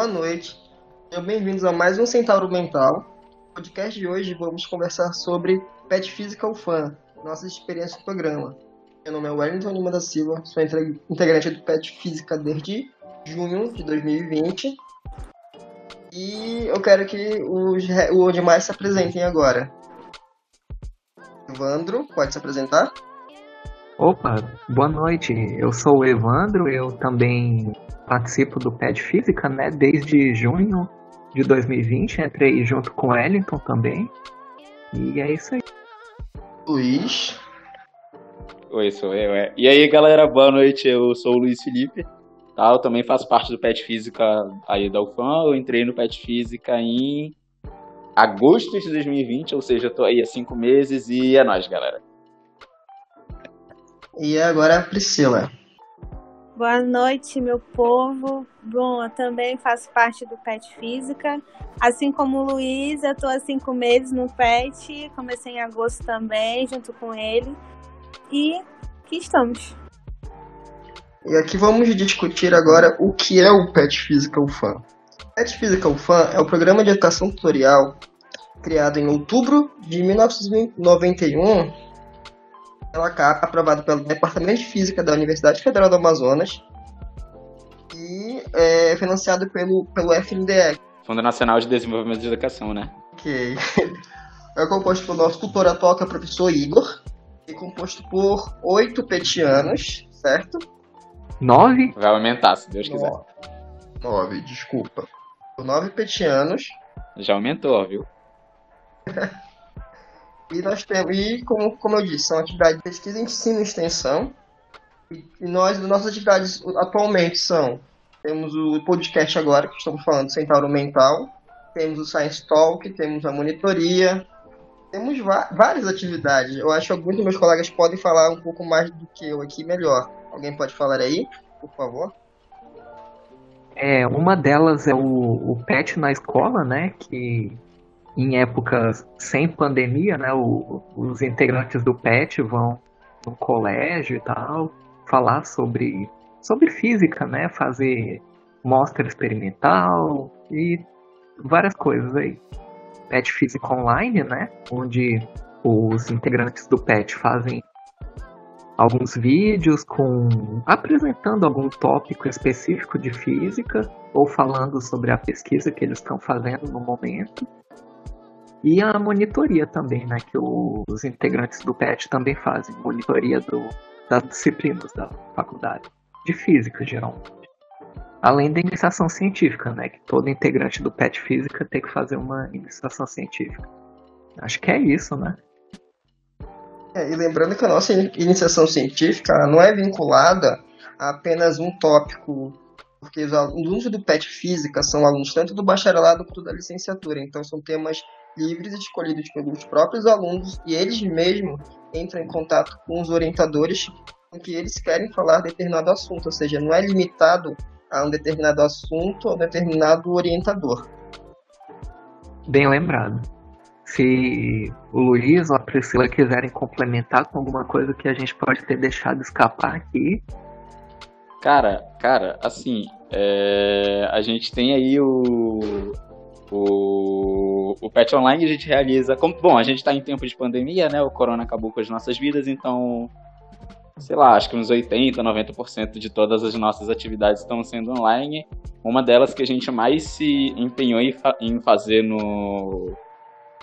Boa noite. Sejam bem-vindos a mais um Centauro Mental. No podcast de hoje vamos conversar sobre Pet Physical Fan, nossas experiências no programa. Meu nome é Wellington Lima da Silva, sou integrante do Pet Física desde junho de 2020. E eu quero que os, os demais se apresentem agora. Evandro, pode se apresentar? Opa, boa noite. Eu sou o Evandro, eu também participo do PED Física, né, desde junho de 2020, entrei junto com o Wellington também. E é isso aí. Luiz. Oi, sou eu, é. E aí, galera, boa noite. Eu sou o Luiz Felipe. Tá, eu também faço parte do PET Física aí da UFAM. Eu entrei no PET Física em agosto de 2020, ou seja, eu tô aí há cinco meses e é nóis, galera. E agora a Priscila. Boa noite, meu povo. Bom, eu também faço parte do PET Física. Assim como o Luiz, eu estou há cinco meses no PET. Comecei em agosto também, junto com ele. E aqui estamos. E aqui vamos discutir agora o que é o PET Physical Fan. O PET Physical Fan é o programa de educação tutorial criado em outubro de 1991 pela CAP, aprovado pelo Departamento de Física da Universidade Federal do Amazonas e é financiado pelo, pelo FNDE. Fundo Nacional de Desenvolvimento de Educação, né? Ok. É composto pelo nosso tutor atual, que é o professor Igor, e composto por oito petianos, certo? Nove? Vai aumentar, se Deus quiser. Nove, desculpa. Por nove petianos. Já aumentou, viu? E nós temos, e como, como eu disse, são atividades de pesquisa, ensino e extensão. E, e nós, nossas atividades atualmente são, temos o podcast agora, que estamos falando Centauro Mental, temos o Science Talk, temos a monitoria, temos várias atividades. Eu acho que alguns dos meus colegas podem falar um pouco mais do que eu aqui melhor. Alguém pode falar aí, por favor? É, uma delas é o, o PET na escola, né? Que em épocas sem pandemia, né, o, os integrantes do PET vão no colégio e tal, falar sobre, sobre física, né, fazer mostra experimental e várias coisas aí. PET Física Online, né, onde os integrantes do PET fazem alguns vídeos com apresentando algum tópico específico de física ou falando sobre a pesquisa que eles estão fazendo no momento. E a monitoria também, né? Que os integrantes do PET também fazem. Monitoria do, das disciplinas da faculdade. De física, geralmente. Além da iniciação científica, né? Que todo integrante do PET Física tem que fazer uma iniciação científica. Acho que é isso, né? É, e lembrando que a nossa iniciação científica não é vinculada a apenas um tópico, porque os alunos do PET Física são alunos tanto do bacharelado quanto da licenciatura, então são temas livres escolhidos pelos próprios alunos e eles mesmos entram em contato com os orientadores com que eles querem falar determinado assunto, ou seja, não é limitado a um determinado assunto ou determinado orientador. Bem lembrado. Se o Luiz ou a Priscila quiserem complementar com alguma coisa que a gente pode ter deixado escapar aqui. Cara, cara, assim, é... a gente tem aí o, o, o Pet Online a gente realiza. Como, bom, a gente está em tempo de pandemia, né? O corona acabou com as nossas vidas, então. Sei lá, acho que uns 80, 90% de todas as nossas atividades estão sendo online. Uma delas que a gente mais se empenhou em, fa em fazer no,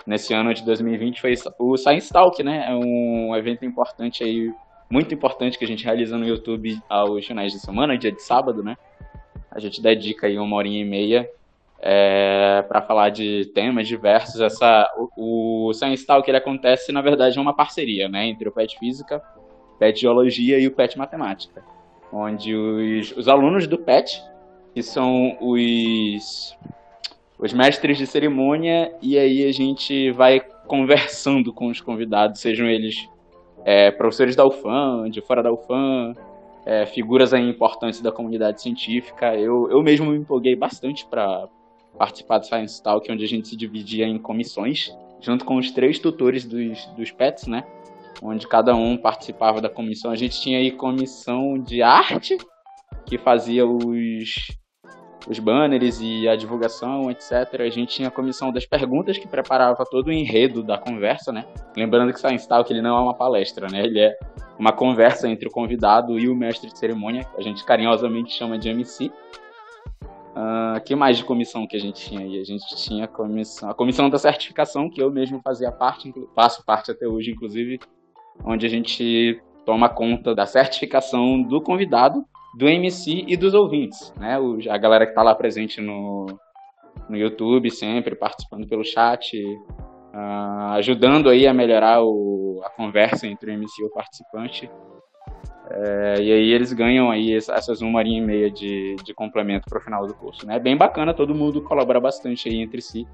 nesse ano de 2020 foi o Science Talk, né? É um evento importante aí, muito importante que a gente realiza no YouTube aos finais de semana, dia de sábado, né? A gente dedica aí uma horinha e meia é, para falar de temas diversos. Essa, o, o Science Talk ele acontece, na verdade, é uma parceria né, entre o PET Física, PET Geologia e o PET Matemática, onde os, os alunos do PET, que são os, os mestres de cerimônia, e aí a gente vai conversando com os convidados, sejam eles é, professores da UFAM, de fora da UFAM, é, figuras aí importantes da comunidade científica. Eu, eu mesmo me empolguei bastante para participar do Science Talk, onde a gente se dividia em comissões, junto com os três tutores dos, dos pets, né? Onde cada um participava da comissão. A gente tinha aí comissão de arte, que fazia os, os banners e a divulgação, etc. A gente tinha a comissão das perguntas que preparava todo o enredo da conversa, né? Lembrando que Science Talk ele não é uma palestra, né? Ele é uma conversa entre o convidado e o mestre de cerimônia, que a gente carinhosamente chama de MC. Uh, que mais de comissão que a gente tinha aí? A gente tinha a comissão, a comissão da certificação, que eu mesmo fazia parte, faço parte até hoje, inclusive, onde a gente toma conta da certificação do convidado do MC e dos ouvintes, né? O, a galera que está lá presente no, no YouTube sempre, participando pelo chat, uh, ajudando aí a melhorar o, a conversa entre o MC e o participante. É, e aí eles ganham aí essas uma horinha e meia de, de complemento para o final do curso. Né? É bem bacana, todo mundo colabora bastante aí entre si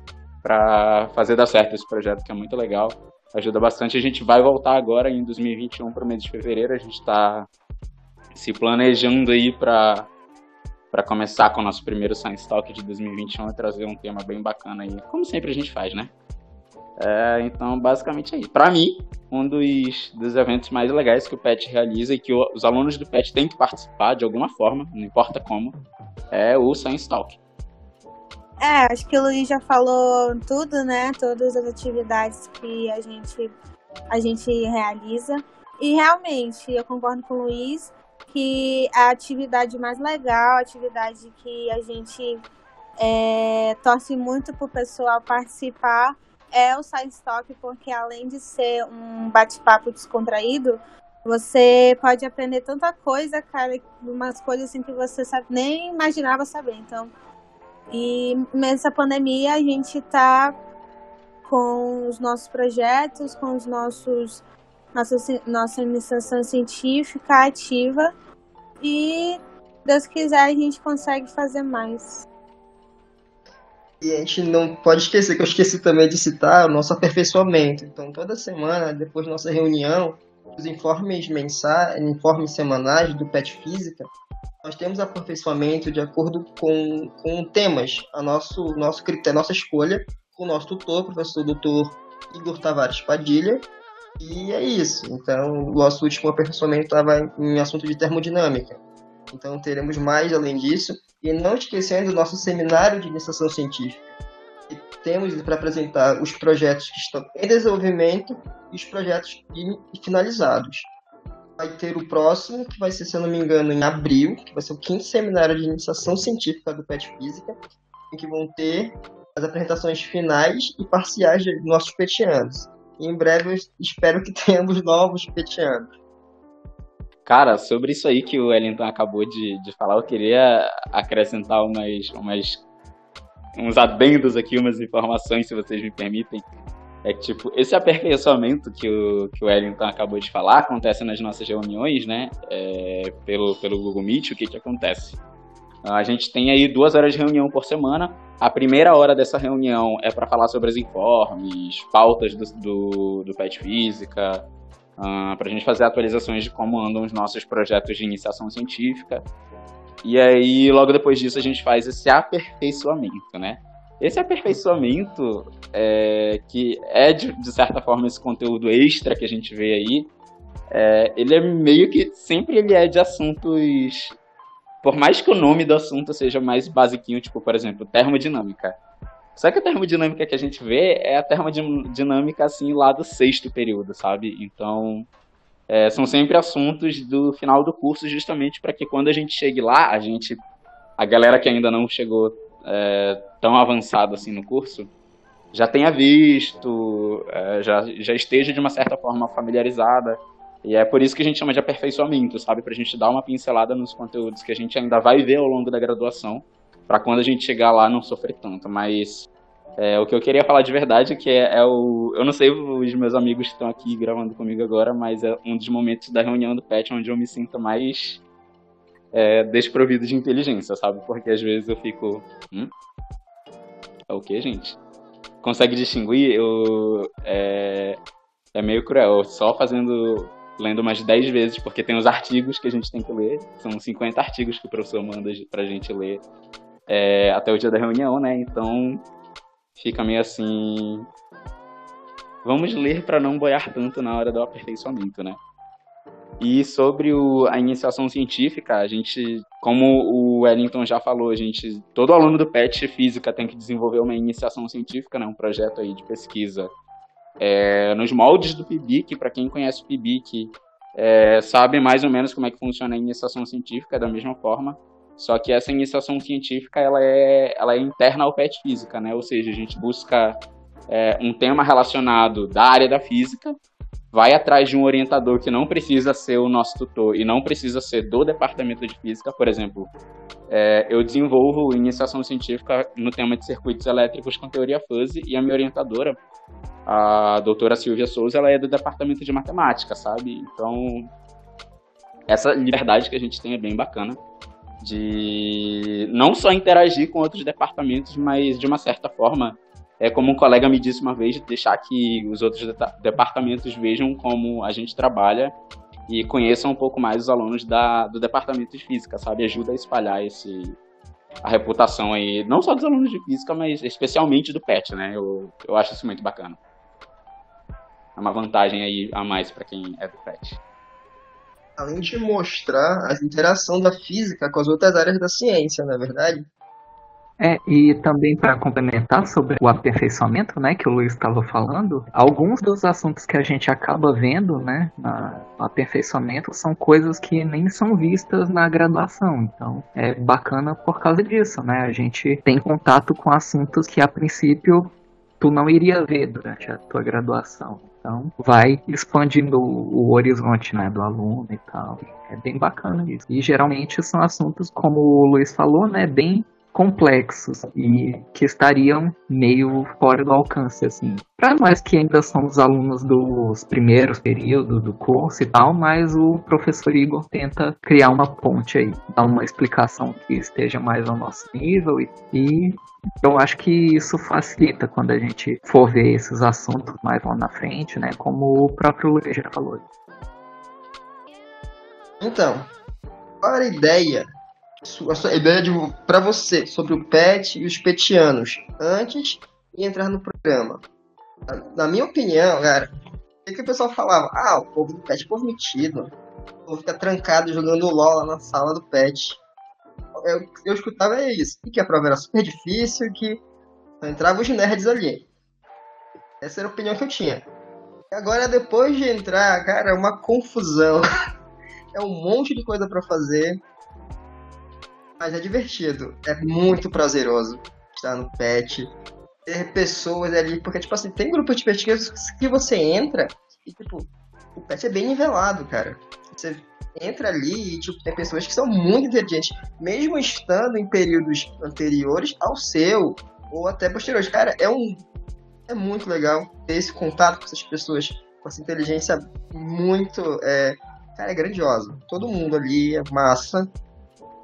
para fazer dar certo esse projeto, que é muito legal. Ajuda bastante. A gente vai voltar agora em 2021 para o mês de fevereiro. A gente está se planejando aí para para começar com o nosso primeiro Science Talk de 2021 e trazer um tema bem bacana aí, como sempre a gente faz, né? É, então, basicamente é isso. Para mim, um dos, dos eventos mais legais que o PET realiza e que o, os alunos do PET têm que participar de alguma forma, não importa como, é o Science Talk. É, acho que o Luiz já falou tudo, né? Todas as atividades que a gente, a gente realiza. E realmente, eu concordo com o Luiz que a atividade mais legal, a atividade que a gente é, torce muito para o pessoal participar é o Science Talk, porque além de ser um bate-papo descontraído, você pode aprender tanta coisa, cara, umas coisas assim que você sabe, nem imaginava saber. Então, e nessa pandemia a gente está com os nossos projetos, com os nossos nossa, nossa iniciação científica ativa e, Deus quiser, a gente consegue fazer mais. E a gente não pode esquecer, que eu esqueci também de citar, o nosso aperfeiçoamento. Então, toda semana, depois da nossa reunião, os informes mensais, informes semanais do PET Física, nós temos aperfeiçoamento de acordo com, com temas, a nosso, nosso critério, nossa escolha, com o nosso tutor, o professor doutor Igor Tavares Padilha, e é isso. Então, o nosso último aperfeiçoamento estava em assunto de termodinâmica. Então, teremos mais além disso. E não esquecendo o nosso seminário de iniciação científica. E temos para apresentar os projetos que estão em desenvolvimento e os projetos finalizados. Vai ter o próximo, que vai ser, se eu não me engano, em abril, que vai ser o quinto seminário de iniciação científica do PET Física, em que vão ter as apresentações finais e parciais de nossos petianos. E em breve eu espero que tenhamos novos petianos. Cara, sobre isso aí que o Wellington acabou de, de falar, eu queria acrescentar umas, umas, uns adendos aqui, umas informações, se vocês me permitem. É que, tipo, esse aperfeiçoamento que o, que o Wellington acabou de falar acontece nas nossas reuniões, né? É, pelo, pelo Google Meet, o que que acontece? A gente tem aí duas horas de reunião por semana. A primeira hora dessa reunião é para falar sobre os informes, pautas do, do, do PET Física, uh, para a gente fazer atualizações de como andam os nossos projetos de iniciação científica. E aí, logo depois disso, a gente faz esse aperfeiçoamento, né? Esse aperfeiçoamento, é, que é de, de, certa forma esse conteúdo extra que a gente vê aí, é, ele é meio que sempre ele é de assuntos por mais que o nome do assunto seja mais basiquinho, tipo, por exemplo, termodinâmica. Só que a termodinâmica que a gente vê é a termodinâmica, assim, lá do sexto período, sabe? Então, é, são sempre assuntos do final do curso, justamente para que quando a gente chegue lá, a gente, a galera que ainda não chegou é, tão avançado assim no curso, já tenha visto, é, já, já esteja de uma certa forma familiarizada e é por isso que a gente chama de aperfeiçoamento, sabe? Pra gente dar uma pincelada nos conteúdos que a gente ainda vai ver ao longo da graduação, para quando a gente chegar lá não sofrer tanto. Mas é, o que eu queria falar de verdade é que é, é, o. Eu não sei os meus amigos que estão aqui gravando comigo agora, mas é um dos momentos da reunião do PET onde eu me sinto mais é, desprovido de inteligência, sabe? Porque às vezes eu fico. Hum? É o que, gente? Consegue distinguir? Eu, é, é meio cruel. Só fazendo lendo umas 10 vezes, porque tem os artigos que a gente tem que ler. São 50 artigos que o professor manda pra gente ler é, até o dia da reunião, né? Então fica meio assim. Vamos ler para não boiar tanto na hora do aperfeiçoamento, né? E sobre o, a iniciação científica, a gente, como o Wellington já falou, a gente, todo aluno do PET Física tem que desenvolver uma iniciação científica, né, um projeto aí de pesquisa é, nos moldes do PIBIC, para quem conhece o PIBIC, é, sabe mais ou menos como é que funciona a iniciação científica da mesma forma. Só que essa iniciação científica ela é, ela é interna ao PET Física, né? Ou seja, a gente busca é, um tema relacionado da área da física, vai atrás de um orientador que não precisa ser o nosso tutor e não precisa ser do departamento de física, por exemplo. É, eu desenvolvo iniciação científica no tema de circuitos elétricos com teoria fuzzy e a minha orientadora a doutora Silvia Souza, ela é do departamento de matemática, sabe? Então, essa liberdade que a gente tem é bem bacana de não só interagir com outros departamentos, mas de uma certa forma, é como um colega me disse uma vez, deixar que os outros de departamentos vejam como a gente trabalha e conheçam um pouco mais os alunos da, do departamento de física, sabe? Ajuda a espalhar esse, a reputação aí, não só dos alunos de física, mas especialmente do PET, né? Eu, eu acho isso muito bacana. É uma vantagem aí a mais para quem é do PET. Além de mostrar a interação da física com as outras áreas da ciência, não é verdade? É, e também para complementar sobre o aperfeiçoamento, né, que o Luiz estava falando, alguns dos assuntos que a gente acaba vendo, né, no aperfeiçoamento são coisas que nem são vistas na graduação. Então, é bacana por causa disso, né? A gente tem contato com assuntos que a princípio tu não iria ver durante a tua graduação. Então, vai expandindo o, horizonte né, do aluno e tal. É bem bacana isso. E geralmente são assuntos, como o Luiz falou, né, bem complexos e que estariam meio fora do alcance, assim. Para nós que ainda somos alunos dos primeiros períodos do curso e tal, mas o professor Igor tenta criar uma ponte aí, dar uma explicação que esteja mais ao nosso nível e, e eu acho que isso facilita quando a gente for ver esses assuntos mais lá na frente, né? Como o próprio Luiz já falou. Então, qual era a ideia a sua ideia para você sobre o PET e os petianos antes de entrar no programa. Na minha opinião, cara, o que, o pessoal falava? Ah, o povo do PET é povo metido. O povo fica trancado jogando LOL lá na sala do PET. Eu, eu escutava isso. E que a prova era super difícil, que só entravam os nerds ali. Essa era a opinião que eu tinha. Agora, depois de entrar, cara, é uma confusão. é um monte de coisa para fazer mas é divertido. É muito prazeroso estar no pet. Ter pessoas ali, porque, tipo assim, tem grupos de pesquisa que você entra e, tipo, o pet é bem nivelado, cara. Você entra ali e, tipo, tem pessoas que são muito inteligentes, mesmo estando em períodos anteriores ao seu, ou até posteriores. Cara, é um. É muito legal ter esse contato com essas pessoas, com essa inteligência muito. É, cara, é grandiosa. Todo mundo ali é massa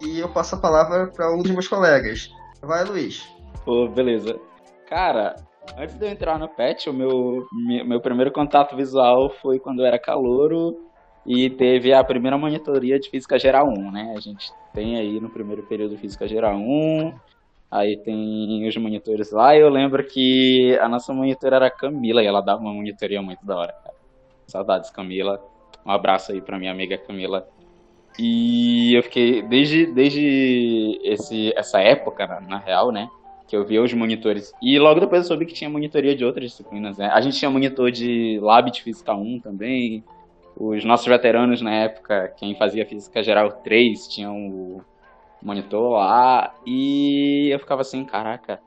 e eu passo a palavra para um dos meus colegas. Vai, Luiz. Pô, beleza. Cara, antes de eu entrar no PET, o meu, meu primeiro contato visual foi quando eu era calouro e teve a primeira monitoria de Física Geral 1, né? A gente tem aí no primeiro período Física Geral 1, aí tem os monitores lá, eu lembro que a nossa monitora era a Camila, e ela dava uma monitoria muito da hora, cara. Saudades, Camila. Um abraço aí pra minha amiga Camila. E eu fiquei, desde, desde esse, essa época, na, na real, né? Que eu via os monitores. E logo depois eu soube que tinha monitoria de outras disciplinas, né? A gente tinha monitor de Lab de Física 1 também. Os nossos veteranos na época, quem fazia Física Geral 3, tinham o monitor lá. E eu ficava assim, caraca,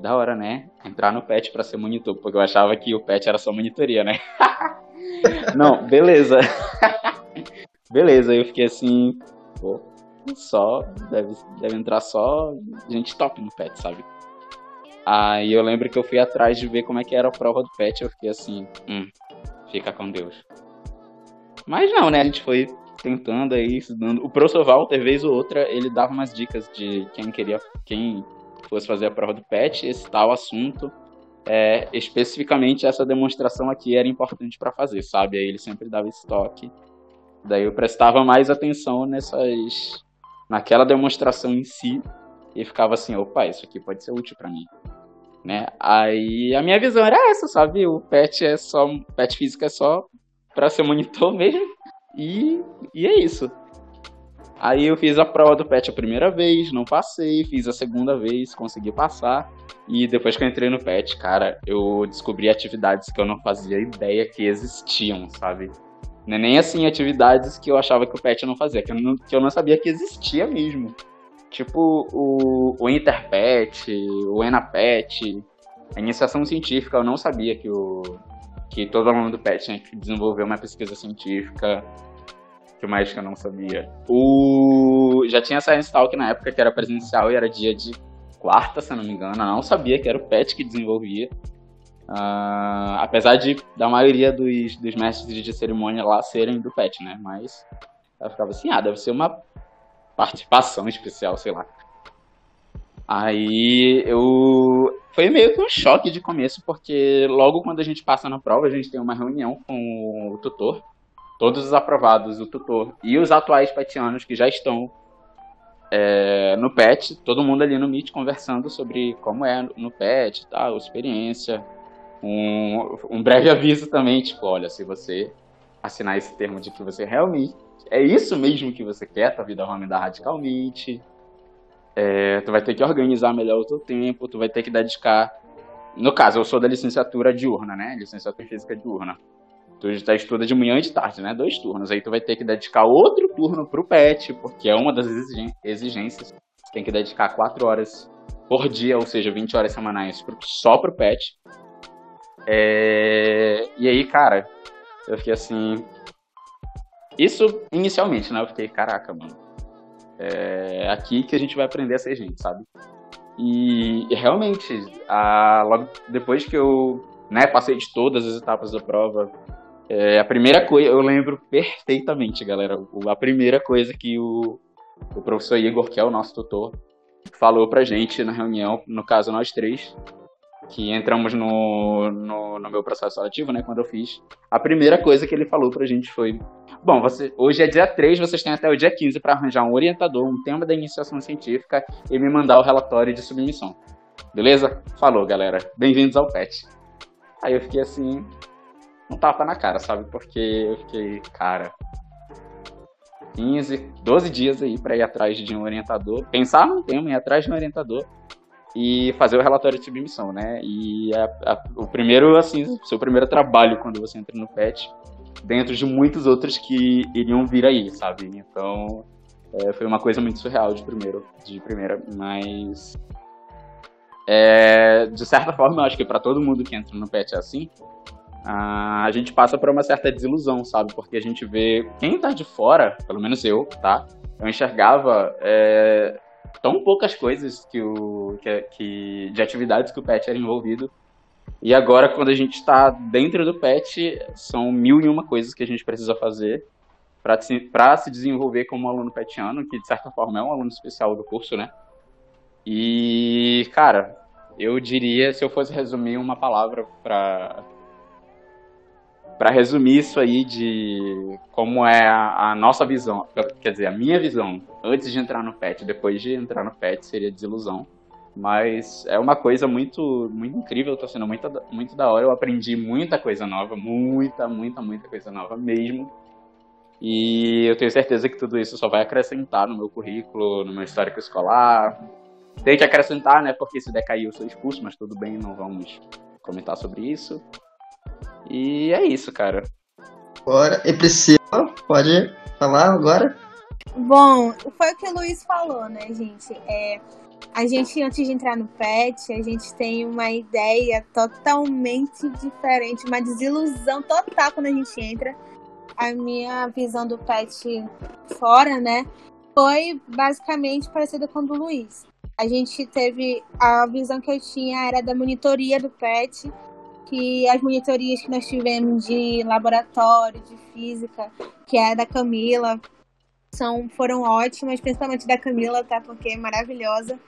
da hora, né? Entrar no PET para ser monitor, porque eu achava que o PET era só monitoria, né? Não, beleza. Beleza, eu fiquei assim, pô, só, deve, deve entrar só gente top no pet, sabe? Aí eu lembro que eu fui atrás de ver como é que era a prova do pet, eu fiquei assim, hum, fica com Deus. Mas não, né, a gente foi tentando aí, estudando. O professor Walter, vez ou outra, ele dava umas dicas de quem queria, quem fosse fazer a prova do pet, esse tal assunto. É, especificamente essa demonstração aqui era importante para fazer, sabe? Aí ele sempre dava esse toque. Daí eu prestava mais atenção nessas naquela demonstração em si e ficava assim, opa, isso aqui pode ser útil para mim. Né? Aí a minha visão era essa, sabe? O pet é só pet físico é só para ser monitor mesmo. E, e é isso. Aí eu fiz a prova do PET a primeira vez, não passei, fiz a segunda vez, consegui passar. E depois que eu entrei no PET, cara, eu descobri atividades que eu não fazia ideia que existiam, sabe? É nem assim atividades que eu achava que o PET não fazia, que eu não, que eu não sabia que existia mesmo. Tipo o, o Interpet, o ENAPET, a iniciação científica, eu não sabia que, o, que todo aluno do PET tinha que desenvolver uma pesquisa científica que mais que eu não sabia? O... Já tinha Science Talk na época que era presencial e era dia de quarta, se não me engano. Eu não sabia que era o PET que desenvolvia. Uh, apesar de da maioria dos, dos mestres de cerimônia lá serem do PET, né? Mas eu ficava assim, ah, deve ser uma participação especial, sei lá. Aí eu. Foi meio que um choque de começo, porque logo quando a gente passa na prova, a gente tem uma reunião com o tutor todos os aprovados, o tutor e os atuais petianos que já estão é, no PET, todo mundo ali no Meet conversando sobre como é no PET, tal, experiência. Um, um breve aviso também, tipo, olha, se você assinar esse termo de que você realmente é isso mesmo que você quer, tua vida vai mudar radicalmente. É, tu vai ter que organizar melhor o teu tempo, tu vai ter que dedicar. No caso, eu sou da licenciatura diurna, né? Licenciatura em física diurna. Tu já estuda de manhã e de tarde, né? Dois turnos. Aí tu vai ter que dedicar outro turno pro PET, porque é uma das exigências. Tem que dedicar quatro horas por dia, ou seja, 20 horas semanais só pro PET. É... E aí, cara, eu fiquei assim. Isso inicialmente, né? Eu fiquei, caraca, mano. É aqui que a gente vai aprender a ser gente, sabe? E, e realmente, a... logo depois que eu né, passei de todas as etapas da prova, é, a primeira coisa, eu lembro perfeitamente, galera. A primeira coisa que o, o professor Igor, que é o nosso tutor, falou pra gente na reunião, no caso nós três, que entramos no, no, no, meu processo ativo, né, quando eu fiz. A primeira coisa que ele falou pra gente foi: Bom, você, hoje é dia 3, vocês têm até o dia 15 para arranjar um orientador, um tema da iniciação científica e me mandar o relatório de submissão. Beleza? Falou, galera. Bem-vindos ao PET. Aí eu fiquei assim, um tapa na cara, sabe? Porque eu fiquei, cara, 15, 12 dias aí para ir atrás de um orientador, pensar num tema, ir atrás de um orientador e fazer o relatório de submissão, né? E a, a, o primeiro, assim, seu primeiro trabalho quando você entra no PET, dentro de muitos outros que iriam vir aí, sabe? Então, é, foi uma coisa muito surreal de primeiro, de primeira, mas é, de certa forma, eu acho que para todo mundo que entra no PET é assim, a gente passa por uma certa desilusão, sabe? Porque a gente vê quem tá de fora, pelo menos eu, tá? Eu enxergava é, tão poucas coisas que o, que, que, de atividades que o PET era envolvido. E agora, quando a gente está dentro do PET, são mil e uma coisas que a gente precisa fazer para se, se desenvolver como aluno petiano, que de certa forma é um aluno especial do curso, né? E, cara, eu diria, se eu fosse resumir uma palavra para para resumir isso aí de como é a, a, nossa visão, quer dizer, a minha visão antes de entrar no PET, depois de entrar no PET seria desilusão. Mas é uma coisa muito, muito incrível, tá sendo muito, muito da hora. Eu aprendi muita coisa nova, muita, muita, muita coisa nova mesmo. E eu tenho certeza que tudo isso só vai acrescentar no meu currículo, no meu histórico escolar. Tem que acrescentar, né? Porque se decair eu sou expulso, mas tudo bem, não vamos comentar sobre isso. E é isso, cara. Bora. E Priscila, pode falar agora? Bom, foi o que o Luiz falou, né, gente? É, a gente, antes de entrar no PET, a gente tem uma ideia totalmente diferente, uma desilusão total quando a gente entra. A minha visão do PET fora, né, foi basicamente parecida com a do Luiz. A gente teve. A visão que eu tinha era da monitoria do PET, que as monitorias que nós tivemos de laboratório, de física, que é da Camila, são, foram ótimas, principalmente da Camila, tá? Porque é maravilhosa.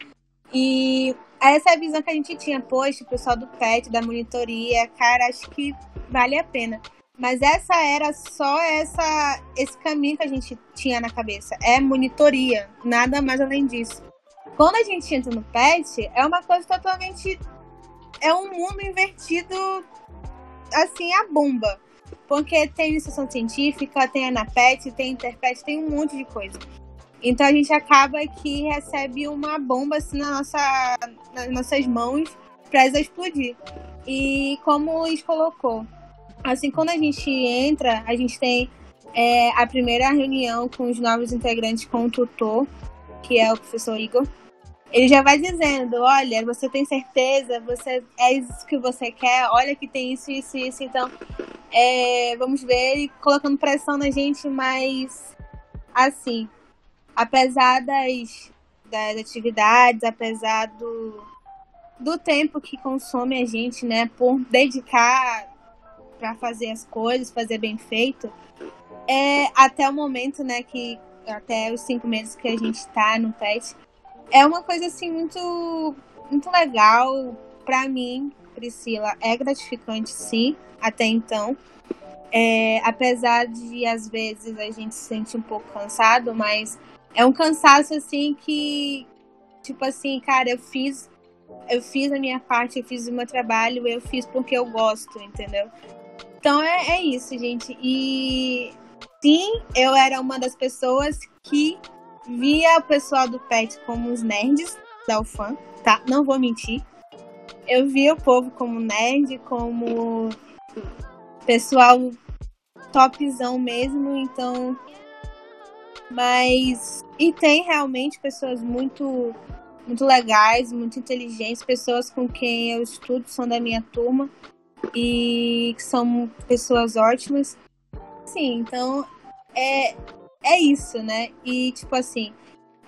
E essa é a visão que a gente tinha, poxa, o pessoal do PET, da monitoria, cara, acho que vale a pena. Mas essa era só essa esse caminho que a gente tinha na cabeça. É monitoria, nada mais além disso. Quando a gente entra no PET, é uma coisa totalmente é um mundo invertido assim a bomba. Porque tem iniciação científica, tem Anapet, tem Interpet, tem um monte de coisa. Então a gente acaba que recebe uma bomba assim na nossa, nas nossas mãos para explodir. E como o Luiz colocou, assim, quando a gente entra, a gente tem é, a primeira reunião com os novos integrantes com o tutor, que é o professor Igor. Ele já vai dizendo, olha, você tem certeza, você é isso que você quer, olha que tem isso, isso, isso, então é, vamos ver ele colocando pressão na gente, mas assim, apesar das, das atividades, apesar do, do tempo que consome a gente, né, por dedicar para fazer as coisas, fazer bem feito, é até o momento, né, que até os cinco meses que a gente está no PET, é uma coisa assim muito, muito legal para mim, Priscila. É gratificante, sim, até então. É, apesar de às vezes a gente se sente um pouco cansado, mas é um cansaço assim que, tipo assim, cara, eu fiz, eu fiz a minha parte, eu fiz o meu trabalho, eu fiz porque eu gosto, entendeu? Então é, é isso, gente. E sim, eu era uma das pessoas que via o pessoal do PET como os nerds da UFAM, tá? Não vou mentir. Eu via o povo como nerd, como pessoal topzão mesmo, então. Mas. E tem realmente pessoas muito, muito legais, muito inteligentes, pessoas com quem eu estudo, são da minha turma e que são pessoas ótimas. Sim, então é, é isso, né? E, tipo assim,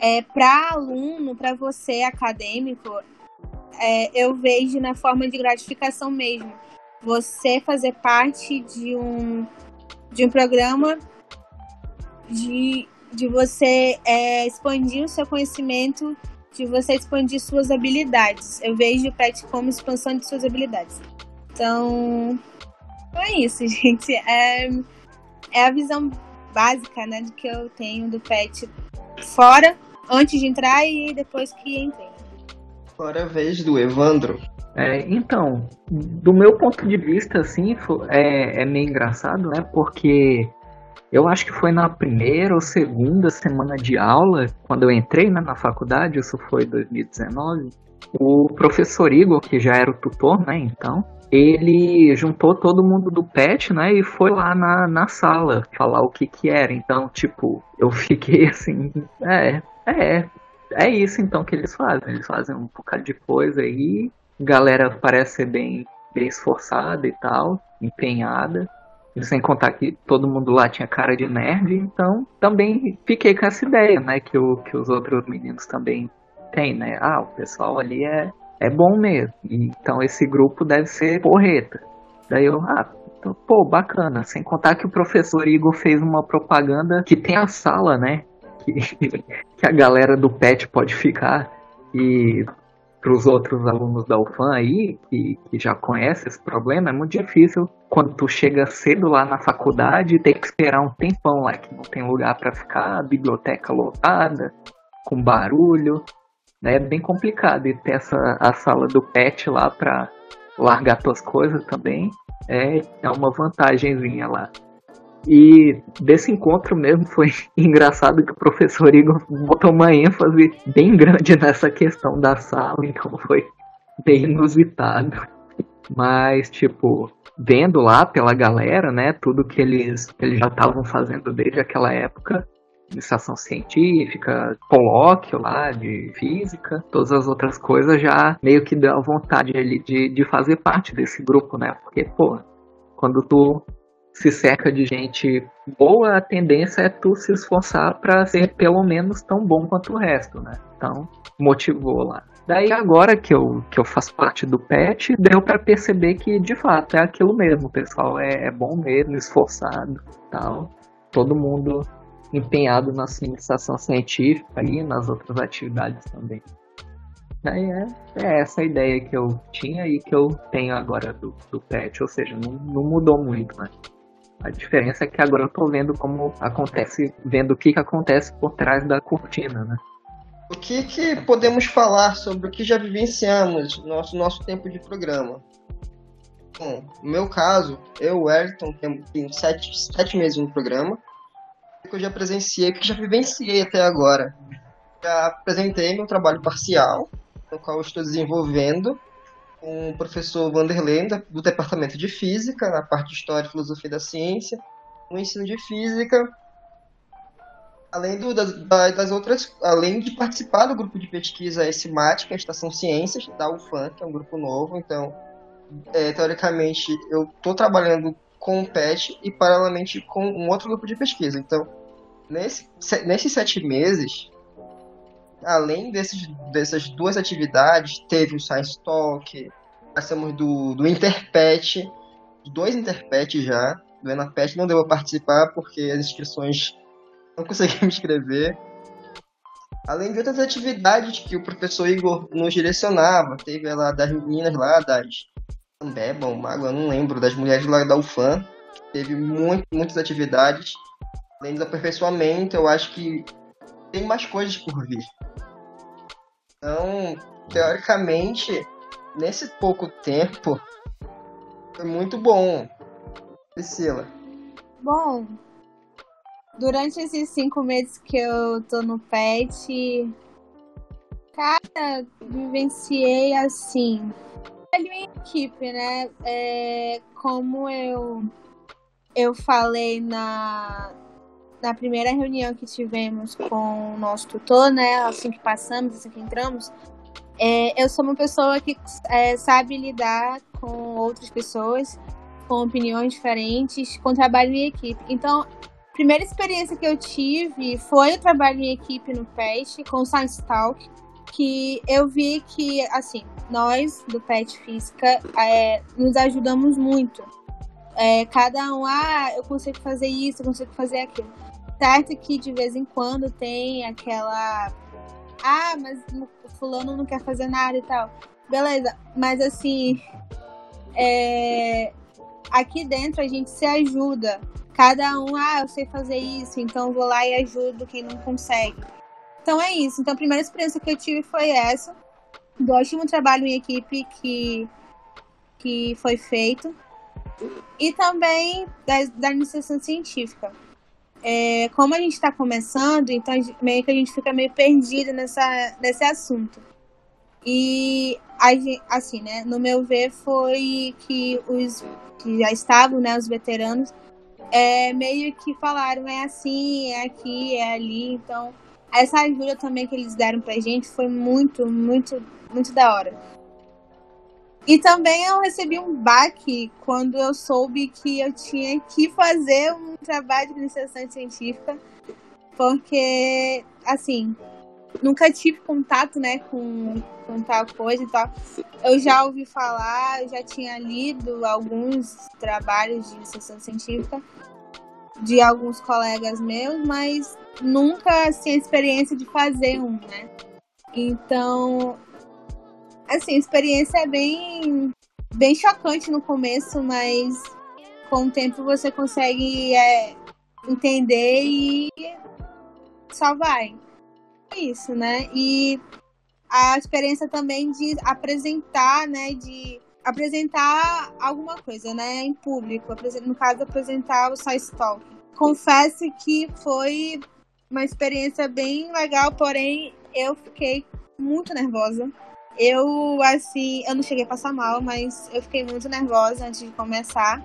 é, para aluno, para você acadêmico, é, eu vejo na forma de gratificação mesmo. Você fazer parte de um, de um programa de, de você é, expandir o seu conhecimento, de você expandir suas habilidades. Eu vejo o PET como expansão de suas habilidades. Então, é isso, gente. É, é a visão básica, né, do que eu tenho do pet fora, antes de entrar e depois que entrei. Agora a vez do Evandro. É, então, do meu ponto de vista, assim, é, é meio engraçado, né? Porque eu acho que foi na primeira ou segunda semana de aula, quando eu entrei né, na faculdade, isso foi 2019, o professor Igor, que já era o tutor, né, então, ele juntou todo mundo do PET, né, e foi lá na, na sala falar o que que era. Então, tipo, eu fiquei assim, é, é, é isso então que eles fazem. Eles fazem um bocado de coisa aí, galera parece ser bem, bem esforçada e tal, empenhada. Sem contar que todo mundo lá tinha cara de nerd, então também fiquei com essa ideia, né, que, o, que os outros meninos também têm, né? Ah, o pessoal ali é, é bom mesmo. Então esse grupo deve ser porreta. Daí eu, ah, então, pô, bacana. Sem contar que o professor Igor fez uma propaganda que tem a sala, né? Que, que a galera do PET pode ficar. E para os outros alunos da UFAM aí, que, que já conhecem esse problema, é muito difícil quando tu chega cedo lá na faculdade ter que esperar um tempão lá, que não tem lugar para ficar, biblioteca lotada, com barulho né? É bem complicado e ter essa a sala do pet lá para largar tuas coisas também é, é uma vantagemzinha lá. E desse encontro mesmo foi engraçado que o professor Igor botou uma ênfase bem grande nessa questão da sala, então foi bem inusitado. Mas, tipo, vendo lá pela galera, né, tudo que eles, que eles já estavam fazendo desde aquela época, iniciação científica, colóquio lá de física, todas as outras coisas já meio que deu vontade ali de, de fazer parte desse grupo, né? Porque, pô, quando tu se cerca de gente boa, a tendência é tu se esforçar para ser pelo menos tão bom quanto o resto, né? Então, motivou lá. Daí agora que eu, que eu faço parte do PET, deu para perceber que de fato é aquilo mesmo, pessoal é, é bom mesmo, esforçado, tal. Todo mundo empenhado na iniciação científica e nas outras atividades também. Daí é, é, essa ideia que eu tinha e que eu tenho agora do, do PET, ou seja, não, não mudou muito, né? A diferença é que agora eu tô vendo como acontece, vendo o que, que acontece por trás da cortina, né? O que, que podemos falar sobre o que já vivenciamos no nosso, nosso tempo de programa? Bom, no meu caso, eu, Wellington, tenho sete, sete meses no programa, que eu já presenciei, que já vivenciei até agora. Já apresentei meu trabalho parcial, no qual estou desenvolvendo com o professor Vanderlei, do Departamento de Física, na parte de História e Filosofia da Ciência, no ensino de Física, além do, das, das, outras, além de participar do grupo de pesquisa SMAT, que é a Estação Ciências, da UFAM, que é um grupo novo, então, é, teoricamente, eu estou trabalhando com o PET e, paralelamente, com um outro grupo de pesquisa. Então, nesse, nesses sete meses, além desses, dessas duas atividades, teve o Science Talk, passamos do, do Interpet, dois Interpet já, do Enapet não deu a participar porque as inscrições não consegui me inscrever. Além de outras atividades que o professor Igor nos direcionava, teve lá das meninas lá, das Bebam, Mago, eu não lembro, das mulheres lá da UFAM, teve muito, muitas atividades. Além do aperfeiçoamento, eu acho que tem mais coisas por vir. Então, teoricamente, nesse pouco tempo, foi muito bom. Priscila. Bom, durante esses cinco meses que eu tô no PET, cara, vivenciei assim. A minha equipe, né? É, como eu, eu falei na, na primeira reunião que tivemos com o nosso tutor, né? Assim que passamos, assim que entramos, é, eu sou uma pessoa que é, sabe lidar com outras pessoas, com opiniões diferentes, com trabalho em equipe. Então, a primeira experiência que eu tive foi o trabalho em equipe no PET, com o Science Talk, que eu vi que, assim, nós do PET Física é, nos ajudamos muito. É, cada um, ah, eu consigo fazer isso, eu consigo fazer aquilo certo que de vez em quando tem aquela. Ah, mas fulano não quer fazer nada e tal. Beleza, mas assim. É... Aqui dentro a gente se ajuda. Cada um, ah, eu sei fazer isso, então vou lá e ajudo quem não consegue. Então é isso. Então a primeira experiência que eu tive foi essa. Do ótimo trabalho em equipe que, que foi feito. E também da, da iniciação científica é, como a gente está começando, então meio que a gente fica meio perdido nessa, nesse assunto. E assim, né, no meu ver foi que os que já estavam, né, os veteranos, é, meio que falaram é assim, é aqui, é ali, então essa ajuda também que eles deram pra gente foi muito, muito, muito da hora. E também eu recebi um baque quando eu soube que eu tinha que fazer um trabalho de iniciação científica, porque, assim, nunca tive contato, né, com, com tal coisa e tal. Eu já ouvi falar, eu já tinha lido alguns trabalhos de iniciação científica de alguns colegas meus, mas nunca, assim, a experiência de fazer um, né. Então, assim, a experiência é bem, bem chocante no começo, mas com o tempo você consegue é, entender e só vai. É isso, né? E a experiência também de apresentar, né? De apresentar alguma coisa, né? Em público. No caso, apresentar o Science Talk. Confesso que foi uma experiência bem legal, porém eu fiquei muito nervosa eu, assim, eu não cheguei a passar mal, mas eu fiquei muito nervosa antes de começar.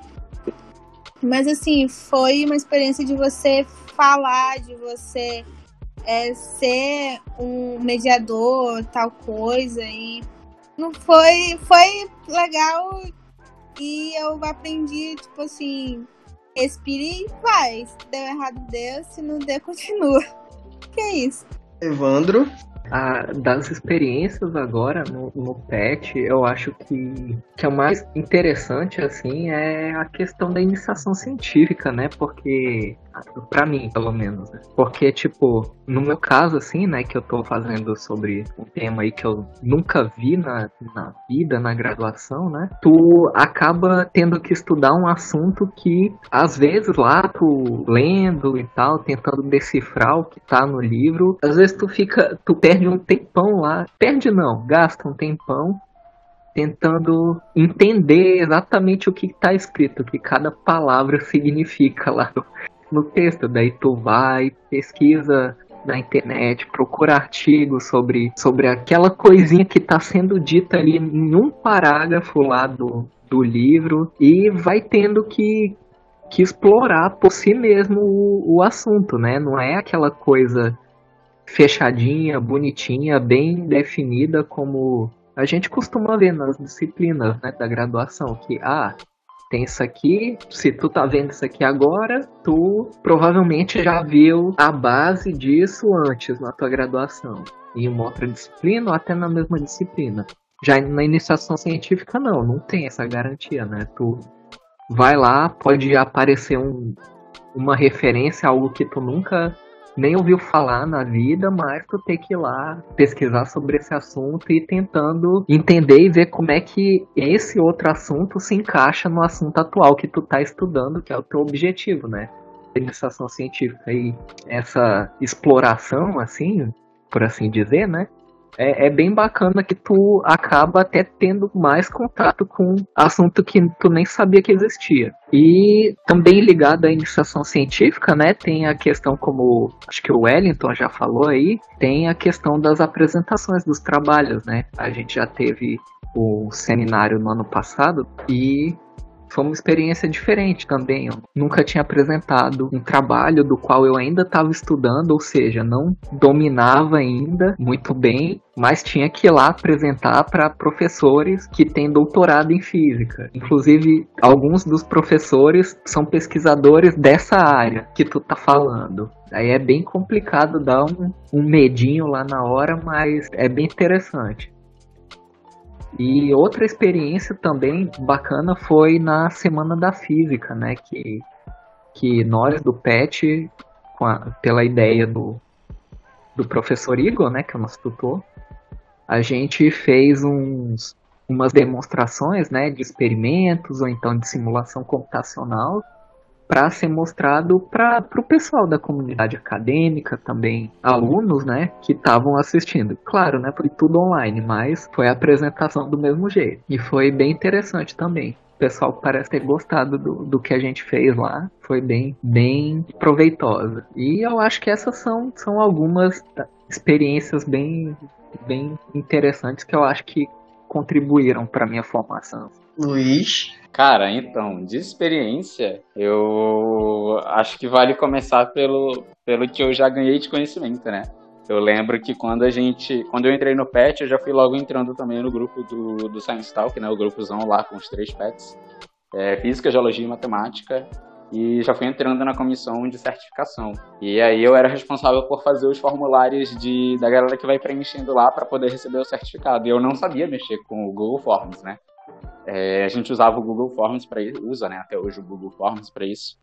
Mas, assim, foi uma experiência de você falar, de você é, ser um mediador, tal coisa. E não foi, foi legal e eu aprendi, tipo assim, respire e faz. Se deu errado, deu. Se não deu, continua. Que é isso. Evandro? a, das experiências agora no, no PET, eu acho que, que é o mais interessante, assim, é a questão da iniciação científica, né? Porque para mim, pelo menos, né? Porque, tipo, no meu caso, assim, né, que eu tô fazendo sobre um tema aí que eu nunca vi na, na vida, na graduação, né? Tu acaba tendo que estudar um assunto que, às vezes, lá, tu lendo e tal, tentando decifrar o que tá no livro, às vezes tu fica, tu perde um tempão lá. Perde não, gasta um tempão tentando entender exatamente o que está escrito, o que cada palavra significa lá no texto. Daí tu vai, pesquisa na internet, procura artigos sobre, sobre aquela coisinha que está sendo dita ali em um parágrafo lá do, do livro e vai tendo que, que explorar por si mesmo o, o assunto, né? Não é aquela coisa fechadinha, bonitinha, bem definida como a gente costuma ver nas disciplinas né, da graduação, que ah, tem isso aqui, se tu tá vendo isso aqui agora, tu provavelmente já viu a base disso antes na tua graduação. Em uma outra disciplina ou até na mesma disciplina. Já na iniciação científica não, não tem essa garantia, né? Tu vai lá, pode aparecer um, uma referência algo que tu nunca nem ouviu falar na vida, mas tu tem que ir lá pesquisar sobre esse assunto e tentando entender e ver como é que esse outro assunto se encaixa no assunto atual que tu tá estudando, que é o teu objetivo, né? Iniciação científica e essa exploração, assim, por assim dizer, né? É, é, bem bacana que tu acaba até tendo mais contato com assunto que tu nem sabia que existia. E também ligado à iniciação científica, né, tem a questão como acho que o Wellington já falou aí, tem a questão das apresentações dos trabalhos, né? A gente já teve o seminário no ano passado e foi uma experiência diferente também. Eu nunca tinha apresentado um trabalho do qual eu ainda estava estudando, ou seja, não dominava ainda muito bem, mas tinha que ir lá apresentar para professores que têm doutorado em física. Inclusive, alguns dos professores são pesquisadores dessa área que tu tá falando. Aí é bem complicado dar um, um medinho lá na hora, mas é bem interessante. E outra experiência também bacana foi na Semana da Física, né? Que, que nós do PET, a, pela ideia do, do professor Igor, né? Que é o nosso tutor, a gente fez uns, umas demonstrações né, de experimentos ou então de simulação computacional para ser mostrado para o pessoal da comunidade acadêmica, também alunos, né, que estavam assistindo. Claro, né, foi tudo online, mas foi a apresentação do mesmo jeito. E foi bem interessante também. O pessoal parece ter gostado do, do que a gente fez lá. Foi bem, bem proveitosa. E eu acho que essas são, são algumas experiências bem, bem interessantes que eu acho que contribuíram para minha formação. Luiz? Cara, então, de experiência, eu acho que vale começar pelo, pelo que eu já ganhei de conhecimento, né? Eu lembro que quando a gente. Quando eu entrei no PET, eu já fui logo entrando também no grupo do, do Science Talk, né? O grupozão lá com os três PETs. É, Física, Geologia e Matemática. E já fui entrando na comissão de certificação. E aí eu era responsável por fazer os formulários de, da galera que vai preenchendo lá para poder receber o certificado. E eu não sabia mexer com o Google Forms, né? É, a gente usava o Google Forms para isso, usa, né, até hoje o Google Forms para isso.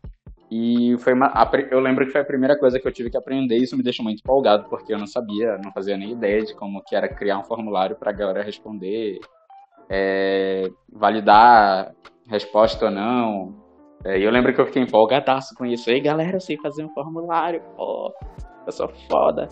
E foi uma, a, eu lembro que foi a primeira coisa que eu tive que aprender e isso me deixou muito empolgado, porque eu não sabia, não fazia nem ideia de como que era criar um formulário para a galera responder, é, validar resposta ou não. É, e eu lembro que eu fiquei empolgadaço com isso. Ei, galera, eu sei fazer um formulário, pô, eu sou foda.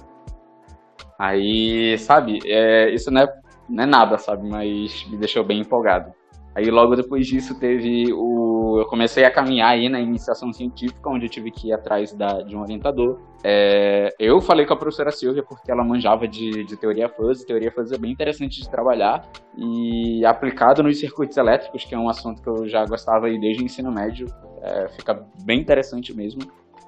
Aí, sabe, é, isso não é, não é nada, sabe, mas me deixou bem empolgado. Aí logo depois disso teve o. Eu comecei a caminhar aí na iniciação científica, onde eu tive que ir atrás da, de um orientador. É, eu falei com a professora Silvia porque ela manjava de, de teoria fuzzy. Teoria fuzzy é bem interessante de trabalhar e aplicado nos circuitos elétricos, que é um assunto que eu já gostava aí desde o ensino médio, é, fica bem interessante mesmo.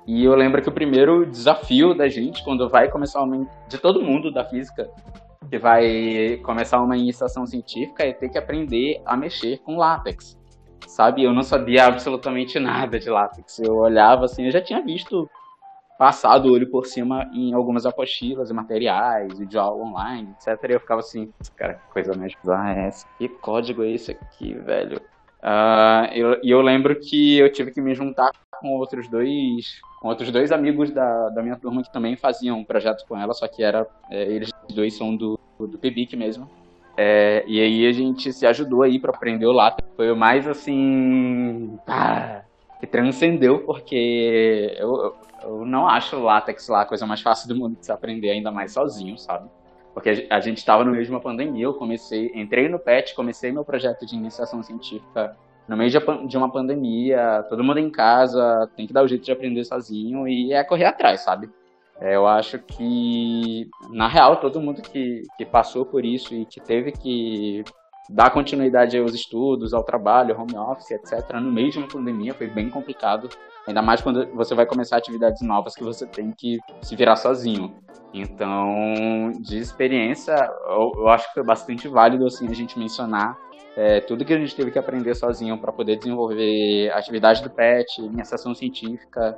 E eu lembro que o primeiro desafio da gente, quando vai começar uma. de todo mundo da física, que vai começar uma iniciação científica é ter que aprender a mexer com látex. Sabe? Eu não sabia absolutamente nada de látex. Eu olhava assim, eu já tinha visto passado o olho por cima em algumas apostilas e materiais, de aula online, etc. E eu ficava assim, cara, que coisa mais bizarra é essa? Que código é esse aqui, velho? Uh, e eu, eu, lembro que eu tive que me juntar com outros dois com outros dois amigos da, da minha turma que também faziam um projeto com ela, só que era é, eles dois são do, do PBIC mesmo. É, e aí a gente se ajudou aí para aprender o látex. Foi o mais assim. Que transcendeu, porque eu, eu não acho o látex lá a coisa mais fácil do mundo de se aprender, ainda mais sozinho, sabe? porque a gente estava no meio de uma pandemia, eu comecei, entrei no PET, comecei meu projeto de iniciação científica no meio de uma pandemia, todo mundo em casa, tem que dar o jeito de aprender sozinho e é correr atrás, sabe? É, eu acho que, na real, todo mundo que, que passou por isso e que teve que dar continuidade aos estudos, ao trabalho, home office, etc., no meio de uma pandemia foi bem complicado. Ainda mais quando você vai começar atividades novas que você tem que se virar sozinho. Então, de experiência, eu, eu acho que foi bastante válido assim, a gente mencionar é, tudo que a gente teve que aprender sozinho para poder desenvolver atividade do PET, minha sessão científica.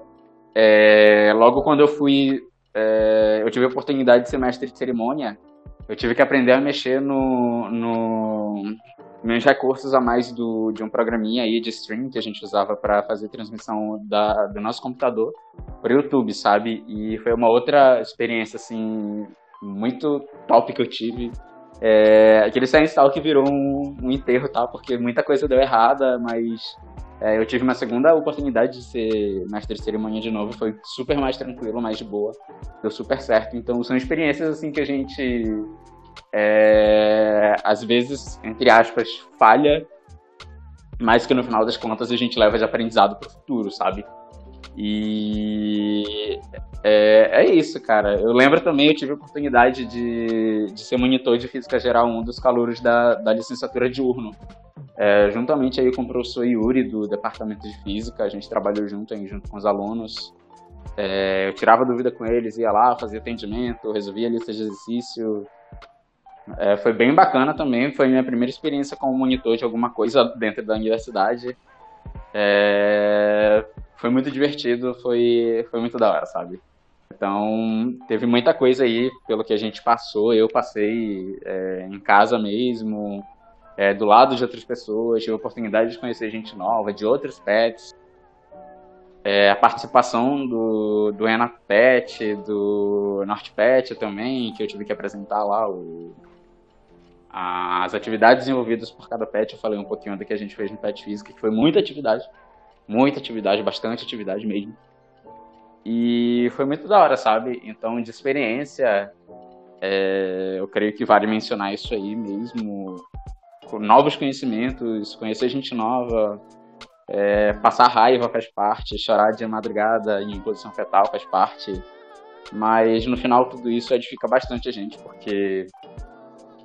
É, logo quando eu fui, é, eu tive a oportunidade de ser mestre de cerimônia, eu tive que aprender a mexer no, no meus recursos a mais do, de um programinha aí de stream que a gente usava para fazer transmissão da, do nosso computador para YouTube, sabe? E foi uma outra experiência, assim, muito top que eu tive. É, aquele Science Talk virou um, um enterro, tá? Porque muita coisa deu errada, mas é, eu tive uma segunda oportunidade de ser mestre de cerimônia de novo, foi super mais tranquilo, mais de boa, deu super certo. Então são experiências assim que a gente é, às vezes, entre aspas, falha, mas que no final das contas a gente leva de aprendizado para o futuro, sabe? E é, é, isso, cara. Eu lembro também, eu tive a oportunidade de, de ser monitor de Física Geral, um dos calouros da, da licenciatura diurno. É, juntamente aí com o professor Yuri, do Departamento de Física, a gente trabalhou junto aí, junto com os alunos. É, eu tirava dúvida com eles, ia lá, fazia atendimento, resolvia a lista de exercício, é, foi bem bacana também, foi minha primeira experiência como monitor de alguma coisa dentro da universidade. É, foi muito divertido, foi, foi muito da hora, sabe? Então, teve muita coisa aí pelo que a gente passou. Eu passei é, em casa mesmo, é, do lado de outras pessoas, tive a oportunidade de conhecer gente nova, de outros pets. É, a participação do, do Ena Pet, do Norte Pet também, que eu tive que apresentar lá o, as atividades desenvolvidas por cada pet, eu falei um pouquinho do que a gente fez no Pet Física, que foi muita atividade, muita atividade, bastante atividade mesmo. E foi muito da hora, sabe? Então, de experiência, é, eu creio que vale mencionar isso aí mesmo. Novos conhecimentos, conhecer gente nova, é, passar raiva faz parte, chorar de madrugada em posição fetal faz parte. Mas no final tudo isso edifica bastante a gente, porque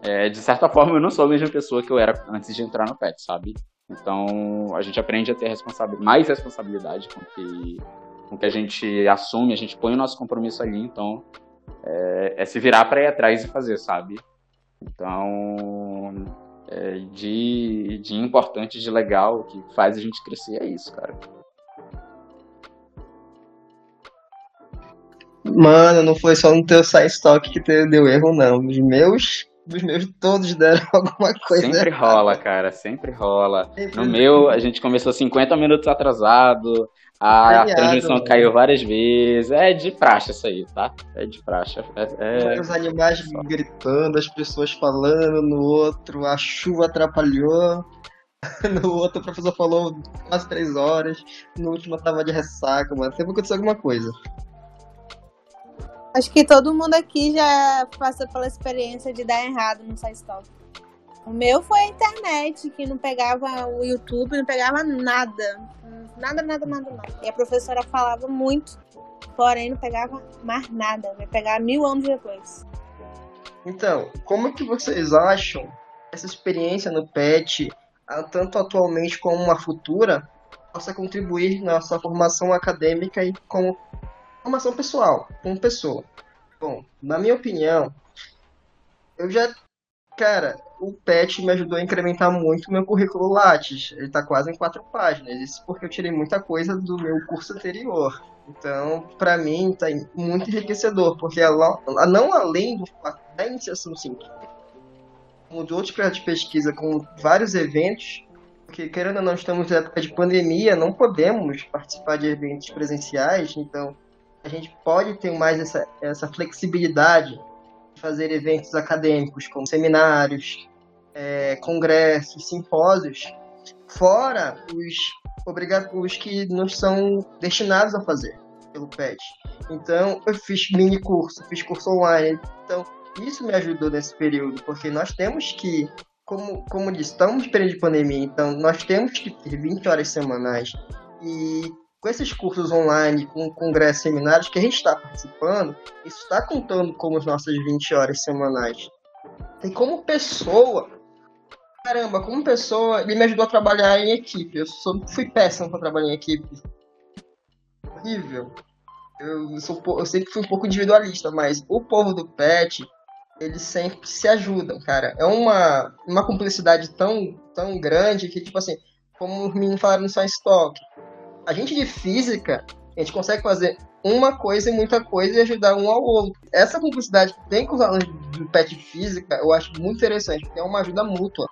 é, de certa forma, eu não sou a mesma pessoa que eu era antes de entrar no PET, sabe? Então, a gente aprende a ter mais responsabilidade com que, com que a gente assume, a gente põe o nosso compromisso ali. Então, é, é se virar para ir atrás e fazer, sabe? Então, é, de, de importante, de legal, que faz a gente crescer, é isso, cara. Mano, não foi só no teu side stock que deu erro, não. Os meus dos meus todos deram alguma coisa. Sempre rola, cara, sempre rola. No meu, a gente começou 50 minutos atrasado, a, transmissão mano. caiu várias vezes. É de praxe isso aí, tá? É de praxe. É, é... Os animais Só. gritando, as pessoas falando no outro, a chuva atrapalhou. No outro, o professor falou quase três horas. No último, eu tava de ressaca, mano. Sempre aconteceu alguma coisa. Acho que todo mundo aqui já passou pela experiência de dar errado no SciStalk. O meu foi a internet, que não pegava o YouTube, não pegava nada. Nada, nada, nada, nada. E a professora falava muito, porém não pegava mais nada. Vai pegar mil anos depois. Então, como que vocês acham essa experiência no PET, tanto atualmente como uma futura, possa contribuir na sua formação acadêmica e como formação pessoal, como pessoa. Bom, na minha opinião, eu já. Cara, o PET me ajudou a incrementar muito meu currículo Lattes. Ele está quase em quatro páginas. Isso porque eu tirei muita coisa do meu curso anterior. Então, para mim, está muito enriquecedor, porque ela, não além do fato da iniciação científica, como de de pesquisa, com vários eventos, porque querendo ou não, estamos em época de pandemia, não podemos participar de eventos presenciais, então a gente pode ter mais essa, essa flexibilidade de fazer eventos acadêmicos, como seminários, é, congressos, simpósios, fora os, os que não são destinados a fazer pelo PET. Então, eu fiz mini curso, fiz curso online. Então, Isso me ajudou nesse período, porque nós temos que, como, como disse, estamos em período de pandemia, então nós temos que ter 20 horas semanais. E com esses cursos online, com congressos, seminários que a gente está participando, isso está contando como as nossas 20 horas semanais. E como pessoa, caramba, como pessoa, ele me ajudou a trabalhar em equipe. Eu sou, fui péssimo para trabalhar em equipe. Horrível. Eu, sou, eu sempre fui um pouco individualista, mas o povo do PET, eles sempre se ajudam, cara. É uma, uma cumplicidade tão, tão grande que, tipo assim, como os meninos falaram no Science Talk, a gente de física, a gente consegue fazer uma coisa e muita coisa e ajudar um ao outro. Essa cumplicidade que tem com os alunos do PET Física, eu acho muito interessante, é uma ajuda mútua.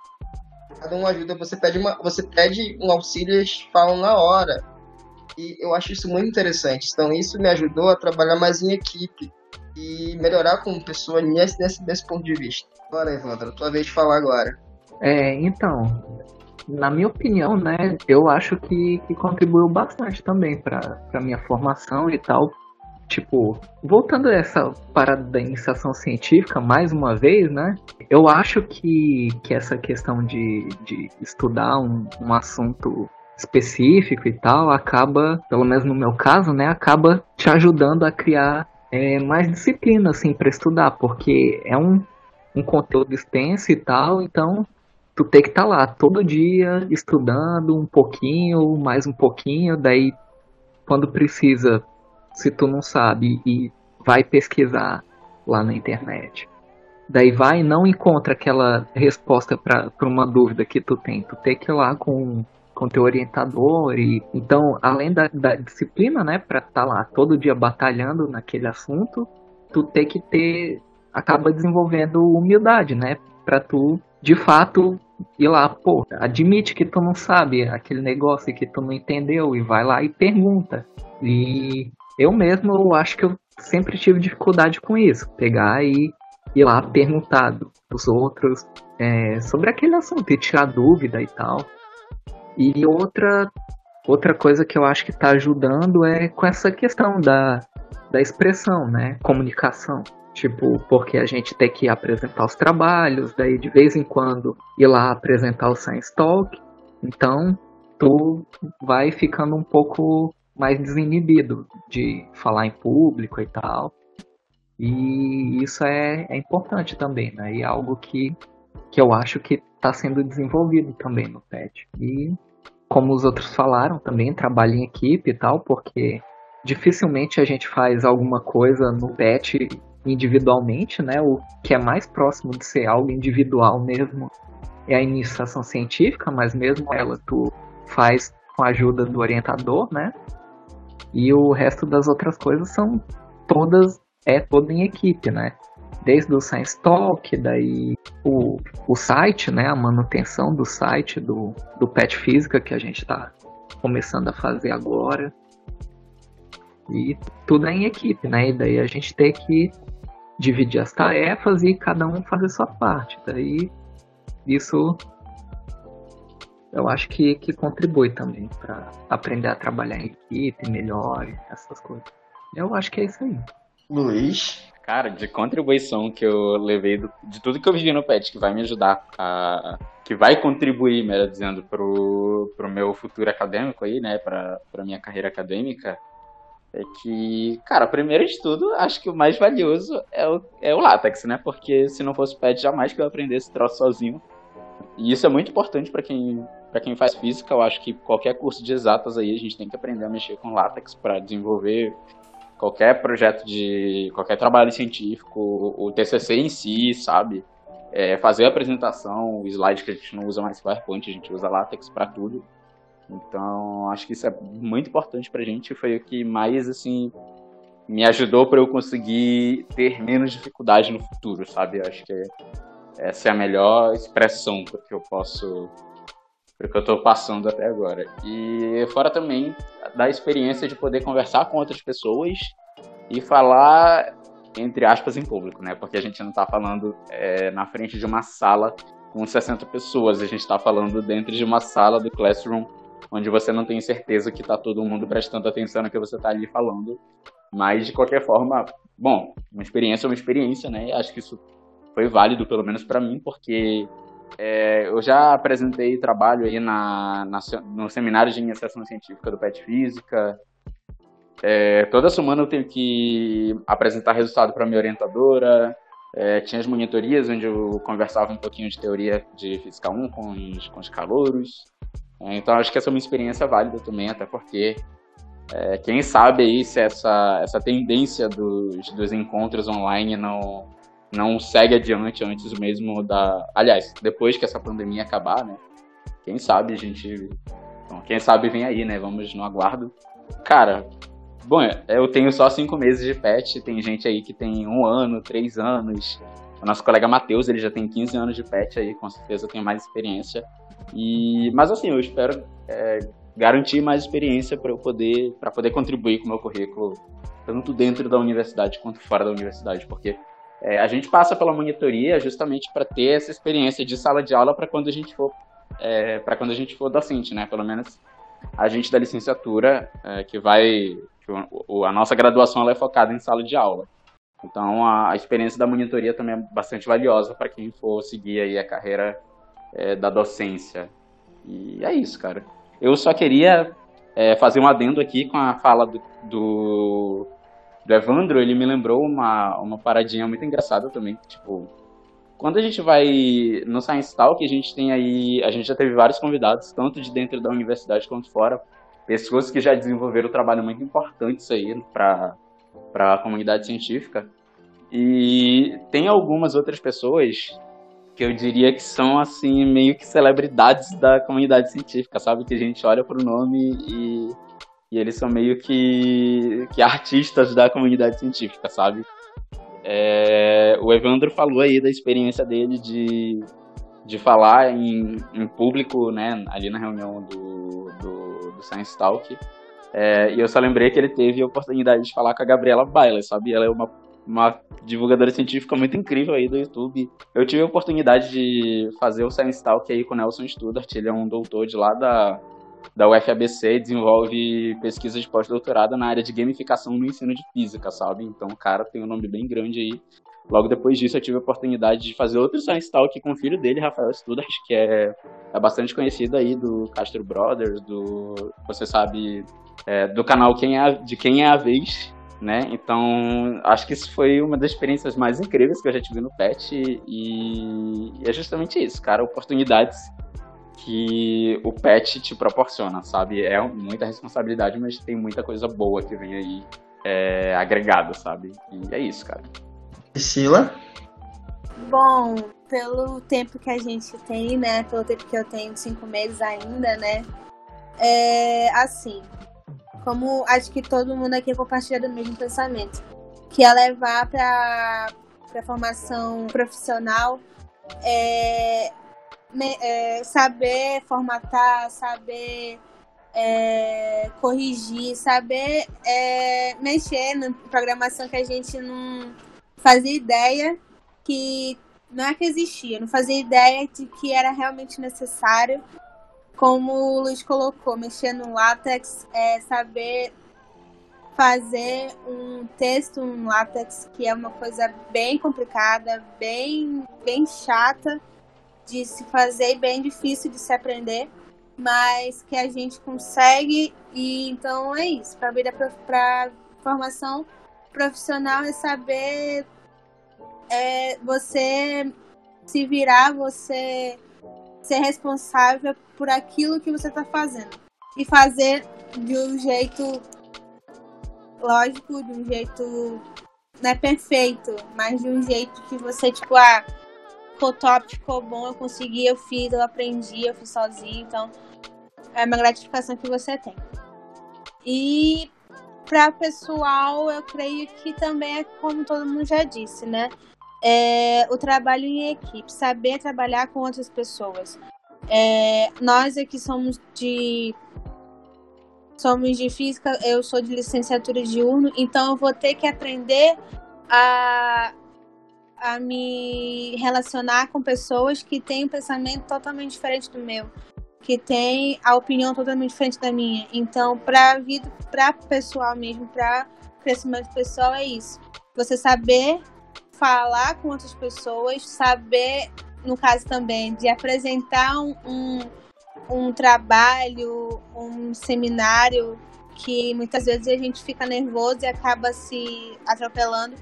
Cada um ajuda, você pede, uma, você pede um auxílio e eles falam na hora. E eu acho isso muito interessante. Então isso me ajudou a trabalhar mais em equipe e melhorar como pessoa nesse, nesse, nesse ponto de vista. Agora, Evandro, tua vez de falar agora. É, então, na minha opinião, né, eu acho que, que contribuiu bastante também para minha formação e tal. Tipo, voltando a essa parada da iniciação científica, mais uma vez, né, eu acho que, que essa questão de, de estudar um, um assunto específico e tal acaba, pelo menos no meu caso, né, acaba te ajudando a criar é, mais disciplina, assim, para estudar, porque é um, um conteúdo extenso e tal, então tu tem que estar tá lá todo dia estudando um pouquinho, mais um pouquinho, daí quando precisa, se tu não sabe e vai pesquisar lá na internet. Daí vai e não encontra aquela resposta para uma dúvida que tu tem. Tu tem que ir lá com com teu orientador e então além da, da disciplina né para estar tá lá todo dia batalhando naquele assunto tu tem que ter acaba desenvolvendo humildade né para tu de fato ir lá, pô, admite que tu não sabe aquele negócio que tu não entendeu e vai lá e pergunta. E eu mesmo eu acho que eu sempre tive dificuldade com isso, pegar e ir lá perguntar dos outros é, sobre aquele assunto e tirar dúvida e tal. E outra outra coisa que eu acho que está ajudando é com essa questão da, da expressão, né? Comunicação. Tipo, porque a gente tem que apresentar os trabalhos, daí de vez em quando ir lá apresentar o Science Talk. Então, tu vai ficando um pouco mais desinibido de falar em público e tal. E isso é, é importante também, né? E é algo que, que eu acho que está sendo desenvolvido também no PET. E como os outros falaram também, trabalho em equipe e tal, porque dificilmente a gente faz alguma coisa no PET individualmente, né? O que é mais próximo de ser algo individual mesmo é a iniciação científica, mas mesmo ela tu faz com a ajuda do orientador, né? E o resto das outras coisas são todas é toda em equipe, né? Desde o Science Talk, daí o, o site, né? A manutenção do site do, do Pet Física que a gente está começando a fazer agora. E tudo é em equipe, né? E daí a gente tem que dividir as tarefas e cada um fazer sua parte. Daí isso eu acho que, que contribui também para aprender a trabalhar em equipe melhor, essas coisas. Eu acho que é isso aí. Luiz? Cara, de contribuição que eu levei do, de tudo que eu vivi no PET, que vai me ajudar a. que vai contribuir, melhor dizendo, pro, pro meu futuro acadêmico aí, né? Pra, pra minha carreira acadêmica é que, cara, primeiro de tudo, acho que o mais valioso é o, é o látex, né? Porque se não fosse o PET, jamais que eu aprendesse esse troço sozinho. E isso é muito importante para quem, pra quem faz física. Eu acho que qualquer curso de exatas aí, a gente tem que aprender a mexer com látex para desenvolver qualquer projeto de. qualquer trabalho científico, o TCC em si, sabe? É, fazer a apresentação, o slide que a gente não usa mais PowerPoint, a gente usa látex para tudo. Então, acho que isso é muito importante pra gente. Foi o que mais, assim, me ajudou para eu conseguir ter menos dificuldade no futuro, sabe? Eu acho que essa é a melhor expressão que eu posso. para que eu estou passando até agora. E fora também da experiência de poder conversar com outras pessoas e falar, entre aspas, em público, né? Porque a gente não está falando é, na frente de uma sala com 60 pessoas, a gente está falando dentro de uma sala do Classroom onde você não tem certeza que está todo mundo prestando atenção no que você está ali falando. Mas, de qualquer forma, bom, uma experiência é uma experiência, né? Acho que isso foi válido, pelo menos para mim, porque é, eu já apresentei trabalho aí na, na, no seminário de iniciação científica do PET Física. É, toda semana eu tenho que apresentar resultado para minha orientadora. É, tinha as monitorias onde eu conversava um pouquinho de teoria de Física 1 com os, com os calouros. É, então acho que essa é uma experiência válida também, até porque é, quem sabe aí se essa, essa tendência dos, dos encontros online não, não segue adiante antes mesmo da. Aliás, depois que essa pandemia acabar, né? Quem sabe a gente. Então, quem sabe vem aí, né? Vamos no aguardo. Cara, bom, eu tenho só cinco meses de pet, tem gente aí que tem um ano, três anos. O nosso colega Matheus, ele já tem 15 anos de pet aí, com certeza tem mais experiência. E, mas assim, eu espero é, garantir mais experiência para eu poder para poder contribuir com o meu currículo tanto dentro da universidade quanto fora da universidade, porque é, a gente passa pela monitoria justamente para ter essa experiência de sala de aula para quando a gente for é, para quando a gente for docente, né? Pelo menos a gente da licenciatura é, que vai que o, a nossa graduação ela é focada em sala de aula. Então a, a experiência da monitoria também é bastante valiosa para quem for seguir aí a carreira é, da docência. E é isso, cara. Eu só queria é, fazer um adendo aqui com a fala do, do, do, Evandro. Ele me lembrou uma, uma paradinha muito engraçada também. Tipo, quando a gente vai no Science Talk, a gente tem aí. A gente já teve vários convidados, tanto de dentro da universidade quanto fora. Pessoas que já desenvolveram trabalho muito importante aí para a comunidade científica. E tem algumas outras pessoas que eu diria que são, assim, meio que celebridades da comunidade científica, sabe? Que a gente olha pro nome e, e eles são meio que, que artistas da comunidade científica, sabe? É, o Evandro falou aí da experiência dele de, de falar em, em público, né, ali na reunião do, do, do Science Talk. É, e eu só lembrei que ele teve a oportunidade de falar com a Gabriela Baila, sabe? Ela é uma uma divulgadora científica muito incrível aí do YouTube. Eu tive a oportunidade de fazer o Science Talk aí com o Nelson Studart, ele é um doutor de lá da, da UFABC, desenvolve pesquisa de pós-doutorado na área de gamificação no ensino de física, sabe? Então o cara tem um nome bem grande aí. Logo depois disso, eu tive a oportunidade de fazer outro Science Talk com o filho dele, Rafael Studart, que é, é bastante conhecido aí do Castro Brothers, do, você sabe, é, do canal quem é, de Quem é a Vez, né? Então, acho que isso foi uma das experiências mais incríveis que eu já tive no PET e é justamente isso, cara, oportunidades que o PET te proporciona, sabe? É muita responsabilidade, mas tem muita coisa boa que vem aí é, agregada, sabe? E é isso, cara. Priscila? Bom, pelo tempo que a gente tem, né? Pelo tempo que eu tenho, cinco meses ainda, né? É assim, como acho que todo mundo aqui compartilha do mesmo pensamento, que é levar para a formação profissional é, é, saber formatar, saber é, corrigir, saber é, mexer na programação que a gente não fazia ideia que não é que existia, não fazia ideia de que era realmente necessário como o Luiz colocou, mexer no látex é saber fazer um texto no látex, que é uma coisa bem complicada, bem, bem chata de se fazer e bem difícil de se aprender, mas que a gente consegue e então é isso. Para vida para formação profissional é saber é, você se virar, você ser responsável por aquilo que você está fazendo. E fazer de um jeito lógico, de um jeito não é perfeito, mas de um jeito que você, tipo, ah, ficou top, ficou bom, eu consegui, eu fiz, eu aprendi, eu fiz sozinho, então é uma gratificação que você tem. E para pessoal, eu creio que também é como todo mundo já disse, né? é o trabalho em equipe, saber trabalhar com outras pessoas. É, nós aqui somos de somos de física, eu sou de licenciatura de urno, então eu vou ter que aprender a, a me relacionar com pessoas que têm um pensamento totalmente diferente do meu, que têm a opinião totalmente diferente da minha. Então, para vida, para pessoal mesmo, para crescimento pessoal é isso você saber falar com outras pessoas, saber, no caso também, de apresentar um, um, um trabalho, um seminário que muitas vezes a gente fica nervoso e acaba se atropelando.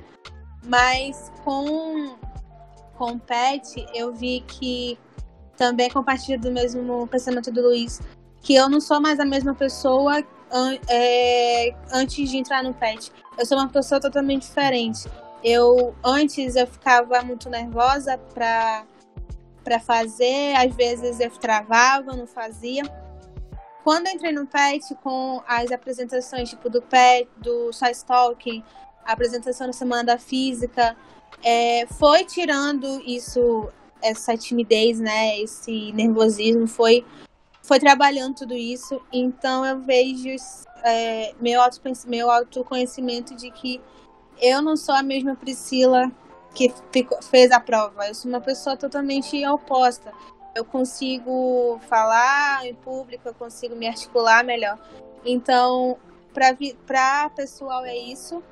Mas com, com o PET, eu vi que também compartilho do mesmo pensamento do Luiz, que eu não sou mais a mesma pessoa an é, antes de entrar no PET. Eu sou uma pessoa totalmente diferente. Eu antes eu ficava muito nervosa para para fazer, às vezes eu travava, não fazia. Quando entrei no PET com as apresentações tipo do PET, do Science Talking, a apresentação da Semana da Física, é, foi tirando isso, essa timidez, né, esse nervosismo, foi foi trabalhando tudo isso. Então eu vejo é, meu, auto, meu autoconhecimento de que eu não sou a mesma Priscila que ficou, fez a prova. Eu sou uma pessoa totalmente oposta. Eu consigo falar em público, eu consigo me articular melhor. Então, para pessoal é isso.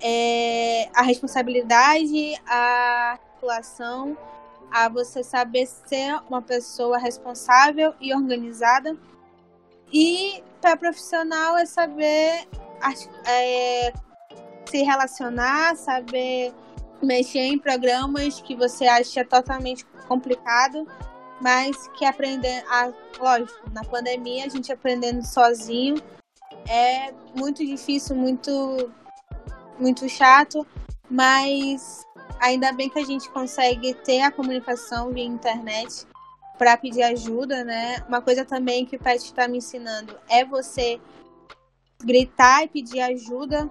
É a responsabilidade, a articulação, a você saber ser uma pessoa responsável e organizada. E para profissional é saber é, se relacionar, saber mexer em programas que você acha totalmente complicado, mas que aprender, a, lógico, na pandemia a gente aprendendo sozinho é muito difícil, muito muito chato, mas ainda bem que a gente consegue ter a comunicação via internet para pedir ajuda, né? Uma coisa também que o Pet está me ensinando é você gritar e pedir ajuda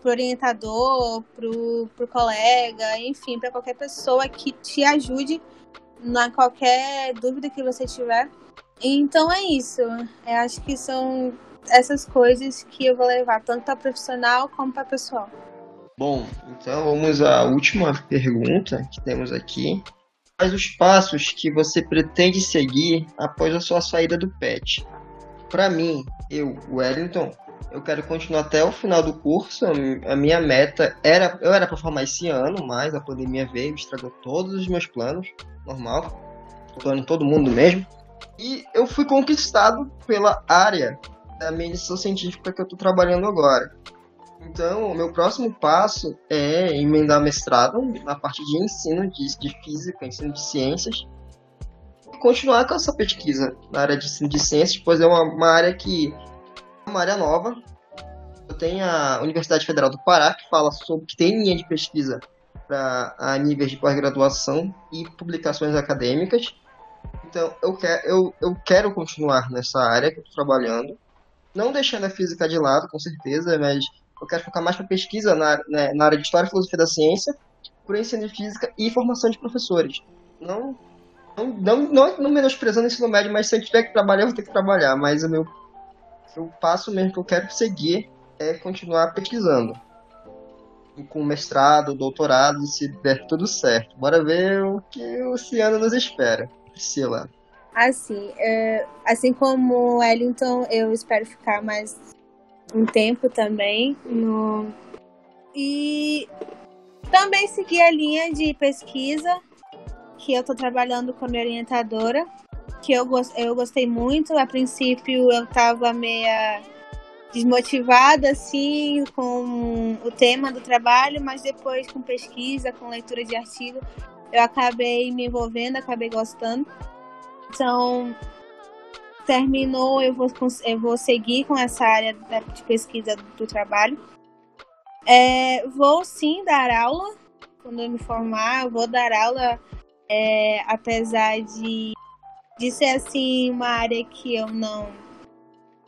pro orientador, pro, pro colega, enfim, para qualquer pessoa que te ajude na qualquer dúvida que você tiver. Então é isso. Eu acho que são essas coisas que eu vou levar tanto para profissional como para pessoal. Bom, então vamos à última pergunta que temos aqui. Quais os passos que você pretende seguir após a sua saída do PET? Para mim, eu, Wellington, eu quero continuar até o final do curso. A minha meta era. Eu era para formar esse ano, mas a pandemia veio, estragou todos os meus planos. Normal. Plano todo mundo mesmo. E eu fui conquistado pela área da medicina científica que eu estou trabalhando agora. Então, o meu próximo passo é emendar mestrado na parte de ensino de, de física, ensino de ciências, e continuar com essa pesquisa na área de ensino de ciências, pois é uma, uma área que uma área nova. Eu tenho a Universidade Federal do Pará, que fala sobre que tem linha de pesquisa para níveis de pós-graduação e publicações acadêmicas. Então, eu, quer, eu, eu quero continuar nessa área que eu estou trabalhando. Não deixando a física de lado, com certeza, mas eu quero focar mais para pesquisa na, né, na área de História e Filosofia da Ciência, por ensino de Física e formação de professores. Não, não, não, não, menosprezando o ensino médio, mas se eu tiver que trabalhar, eu vou ter que trabalhar. Mas o meu o passo mesmo que eu quero seguir é continuar pesquisando. Com mestrado, doutorado, se der tudo certo. Bora ver o que o Ciano nos espera. Priscila. Assim, é, assim como Wellington, eu espero ficar mais um tempo também no e também seguir a linha de pesquisa que eu estou trabalhando como orientadora que eu, eu gostei muito. A princípio eu tava meia desmotivada assim com o tema do trabalho, mas depois com pesquisa, com leitura de artigo, eu acabei me envolvendo, acabei gostando. Então, terminou, eu vou, eu vou seguir com essa área de pesquisa do trabalho. É, vou sim dar aula quando eu me formar, eu vou dar aula, é, apesar de de ser assim uma área que eu não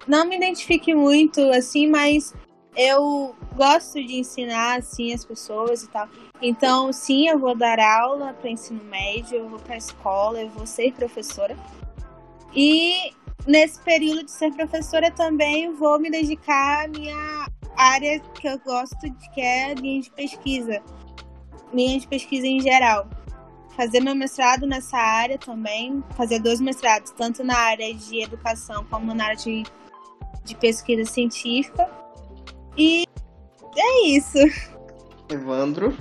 não me identifique muito assim, mas eu gosto de ensinar assim as pessoas e tal. Então, sim, eu vou dar aula para ensino médio, eu vou para escola, eu vou ser professora. E nesse período de ser professora também vou me dedicar à minha área que eu gosto de, que é linha de pesquisa. Linha de pesquisa em geral fazer meu mestrado nessa área também, fazer dois mestrados, tanto na área de educação como na área de, de pesquisa científica. E é isso. Evandro?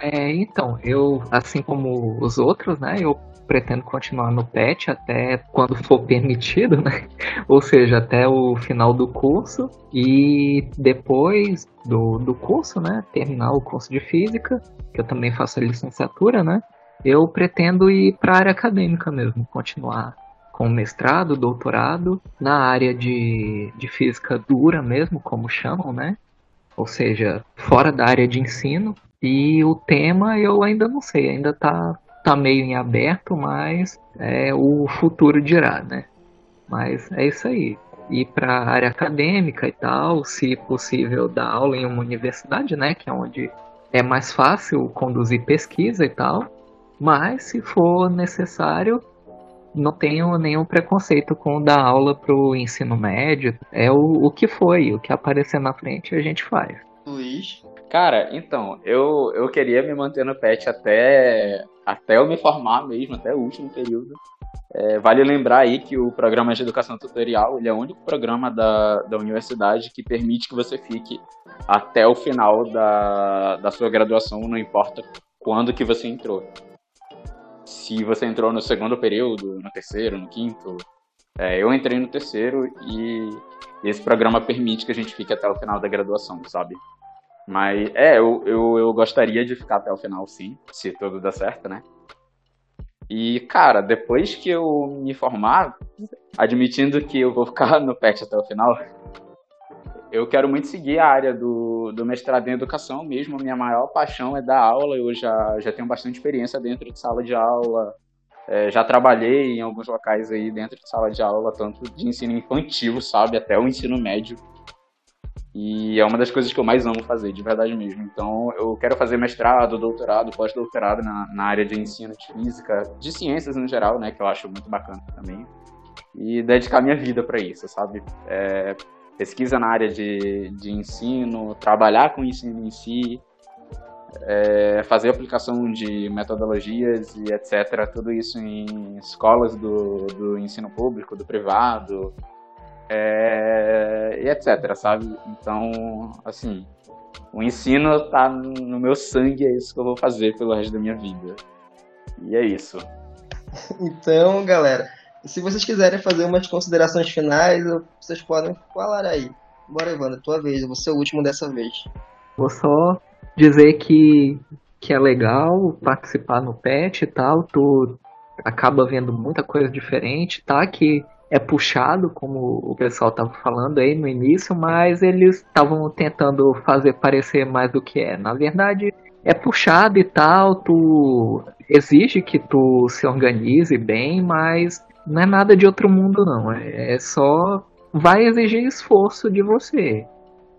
É, então, eu, assim como os outros, né, eu pretendo continuar no PET até quando for permitido, né? Ou seja, até o final do curso e depois do, do curso, né? Terminar o curso de física, que eu também faço a licenciatura, né? Eu pretendo ir para a área acadêmica mesmo, continuar com mestrado, doutorado na área de, de física dura mesmo, como chamam, né? Ou seja, fora da área de ensino. E o tema eu ainda não sei, ainda tá tá meio em aberto, mas é, o futuro dirá, né? Mas é isso aí. Ir para a área acadêmica e tal, se possível dar aula em uma universidade, né? Que é onde é mais fácil conduzir pesquisa e tal. Mas se for necessário, não tenho nenhum preconceito com dar aula para o ensino médio. É o, o que foi, o que aparecer na frente a gente faz. Luiz? Cara, então, eu, eu queria me manter no PET até, até eu me formar mesmo, até o último período. É, vale lembrar aí que o programa de educação tutorial ele é o único programa da, da universidade que permite que você fique até o final da, da sua graduação, não importa quando que você entrou. Se você entrou no segundo período, no terceiro, no quinto, é, eu entrei no terceiro e esse programa permite que a gente fique até o final da graduação, sabe? Mas é, eu, eu, eu gostaria de ficar até o final, sim, se tudo der certo, né? E, cara, depois que eu me formar, admitindo que eu vou ficar no PET até o final, eu quero muito seguir a área do, do mestrado em educação mesmo. Minha maior paixão é dar aula. Eu já, já tenho bastante experiência dentro de sala de aula. É, já trabalhei em alguns locais aí dentro de sala de aula, tanto de ensino infantil, sabe, até o ensino médio. E é uma das coisas que eu mais amo fazer, de verdade mesmo. Então, eu quero fazer mestrado, doutorado, pós-doutorado na, na área de ensino de física, de ciências no geral, né, que eu acho muito bacana também. E dedicar minha vida para isso, sabe? É, pesquisa na área de, de ensino, trabalhar com o ensino em si, é, fazer aplicação de metodologias e etc. Tudo isso em escolas do, do ensino público, do privado, é, e etc, sabe? Então, assim, o ensino tá no meu sangue, é isso que eu vou fazer pelo resto da minha vida. E é isso. Então, galera, se vocês quiserem fazer umas considerações finais, vocês podem falar aí. Bora, Evandro, tua vez, eu vou ser o último dessa vez. Vou só dizer que, que é legal participar no PET e tal, tu acaba vendo muita coisa diferente, tá? Que é puxado, como o pessoal estava falando aí no início, mas eles estavam tentando fazer parecer mais do que é. Na verdade, é puxado e tal, tu exige que tu se organize bem, mas não é nada de outro mundo não. É só vai exigir esforço de você.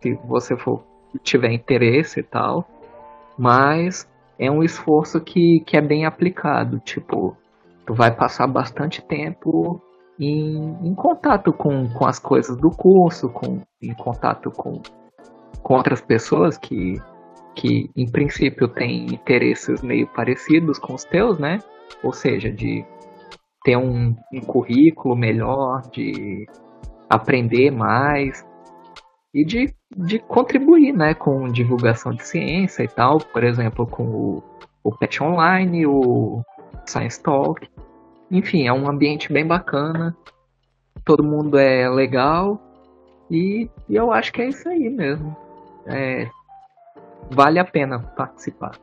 Se você for tiver interesse e tal. Mas é um esforço que, que é bem aplicado. Tipo, tu vai passar bastante tempo em, em contato com, com as coisas do curso, com, em contato com, com outras pessoas que, que, em princípio, têm interesses meio parecidos com os teus, né? Ou seja, de ter um, um currículo melhor, de aprender mais e de, de contribuir né, com divulgação de ciência e tal, por exemplo, com o, o PET Online, o Science Talk. Enfim, é um ambiente bem bacana. Todo mundo é legal. E, e eu acho que é isso aí mesmo. É, vale a pena participar.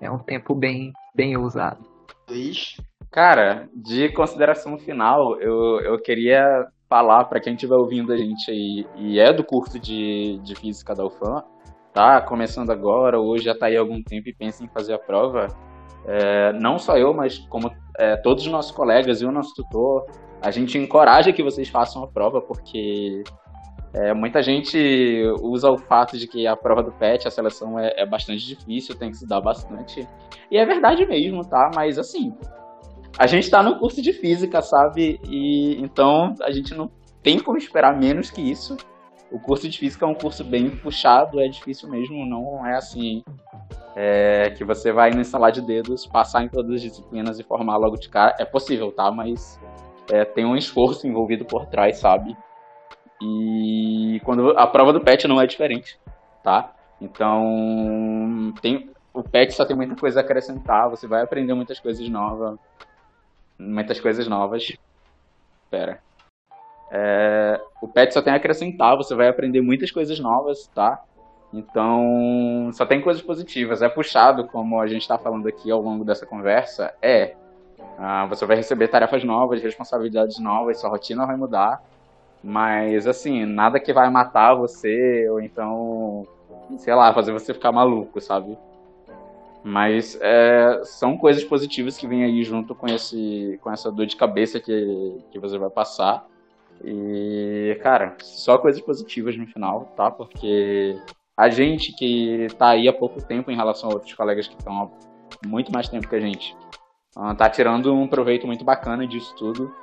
É um tempo bem, bem usado. Luiz? Cara, de consideração final, eu, eu queria falar para quem estiver ouvindo a gente aí e é do curso de, de física da UFAM, tá começando agora, hoje já está aí há algum tempo e pensa em fazer a prova, é, não só eu, mas como é, todos os nossos colegas e o nosso tutor, a gente encoraja que vocês façam a prova, porque é, muita gente usa o fato de que a prova do PET, a seleção é, é, bastante difícil, tem que estudar bastante. E é verdade mesmo, tá? Mas assim, a gente está no curso de física, sabe? E então a gente não tem como esperar menos que isso. O curso de física é um curso bem puxado, é difícil mesmo, não é assim é, que você vai no instalar de dedos, passar em todas as disciplinas e formar logo de cara. É possível, tá? Mas é, tem um esforço envolvido por trás, sabe? E quando a prova do PET não é diferente, tá? Então, tem, o PET só tem muita coisa a acrescentar, você vai aprender muitas coisas novas. Muitas coisas novas. Pera. É, o PET só tem a acrescentar, você vai aprender muitas coisas novas, tá? Então, só tem coisas positivas. É puxado, como a gente está falando aqui ao longo dessa conversa, é. Uh, você vai receber tarefas novas, responsabilidades novas, sua rotina vai mudar. Mas, assim, nada que vai matar você, ou então, sei lá, fazer você ficar maluco, sabe? Mas é, são coisas positivas que vêm aí junto com, esse, com essa dor de cabeça que, que você vai passar. E, cara, só coisas positivas no final, tá? Porque a gente que tá aí há pouco tempo em relação a outros colegas que estão há muito mais tempo que a gente, ah, tá tirando um proveito muito bacana disso tudo.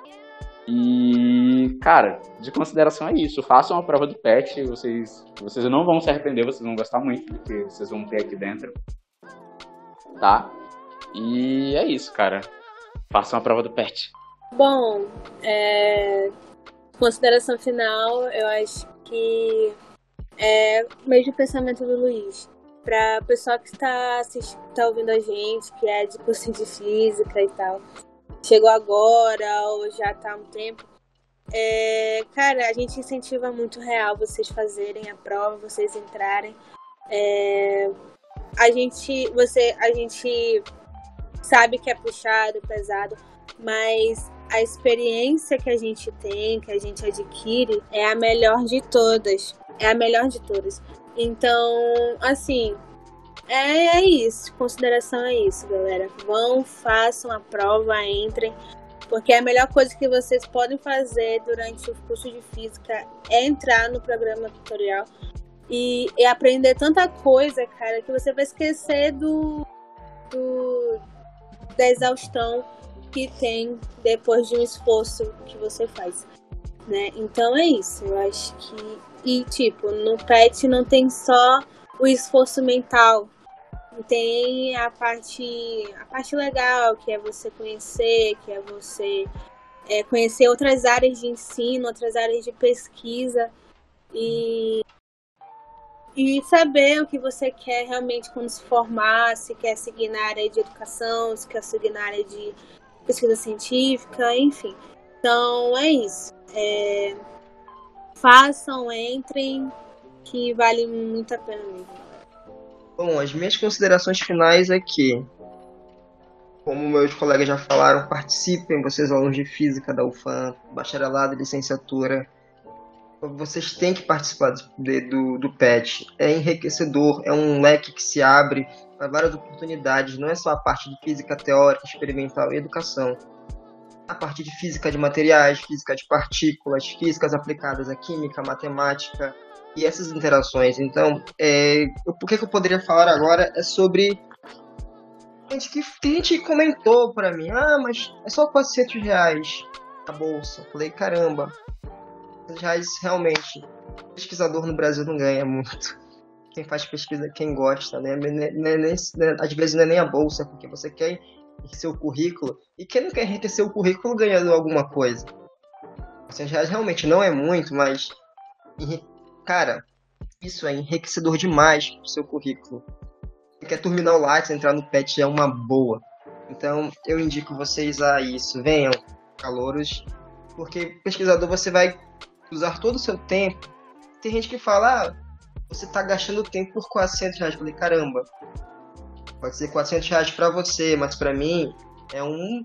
E, cara, de consideração é isso. Façam a prova do PET, vocês, vocês não vão se arrepender, vocês vão gostar muito do que vocês vão ter aqui dentro. Tá? E é isso, cara. Façam a prova do PET. Bom, é... consideração final, eu acho que é o mesmo pensamento do Luiz. Para o pessoal que está tá ouvindo a gente, que é de curso de física e tal, chegou agora ou já tá há um tempo. É, cara, a gente incentiva muito real vocês fazerem a prova, vocês entrarem. É, a gente, você, a gente sabe que é puxado, pesado, mas a experiência que a gente tem, que a gente adquire, é a melhor de todas. É a melhor de todas. Então, assim, é, é isso. Consideração é isso, galera. Vão, façam a prova, entrem. Porque a melhor coisa que vocês podem fazer durante o curso de física é entrar no programa tutorial e, e aprender tanta coisa, cara, que você vai esquecer do, do da exaustão que tem depois de um esforço que você faz. Né? Então é isso, eu acho que. E tipo, no PET não tem só o esforço mental tem a parte, a parte legal, que é você conhecer, que é você é, conhecer outras áreas de ensino, outras áreas de pesquisa e, e saber o que você quer realmente quando se formar, se quer seguir na área de educação, se quer seguir na área de pesquisa científica, enfim. Então é isso. É, façam, entrem, que vale muito a pena mesmo. Bom, as minhas considerações finais é que, como meus colegas já falaram, participem, vocês alunos de física da UFAM, bacharelado e licenciatura. Vocês têm que participar do, do, do PET. É enriquecedor, é um leque que se abre para várias oportunidades. Não é só a parte de física teórica, experimental e educação. A parte de física de materiais, física de partículas, físicas aplicadas à química, matemática, e essas interações. Então, é, o que, que eu poderia falar agora é sobre gente que, que a gente comentou para mim, ah, mas é só 400 reais a bolsa. Eu falei, caramba, 400 reais realmente, pesquisador no Brasil não ganha muito. Quem faz pesquisa, quem gosta, né? Nem, nem, às vezes não é nem a bolsa, porque você quer enriquecer o currículo. E quem não quer enriquecer o currículo ganhando alguma coisa? 400 reais realmente não é muito, mas Cara, isso é enriquecedor demais pro seu currículo. Você quer terminar o Lattes, entrar no PET é uma boa. Então, eu indico vocês a isso. Venham, calouros, porque pesquisador você vai usar todo o seu tempo. Tem gente que fala, ah, você está gastando tempo por 400 reais. Eu falei, caramba, pode ser 400 reais para você, mas para mim é um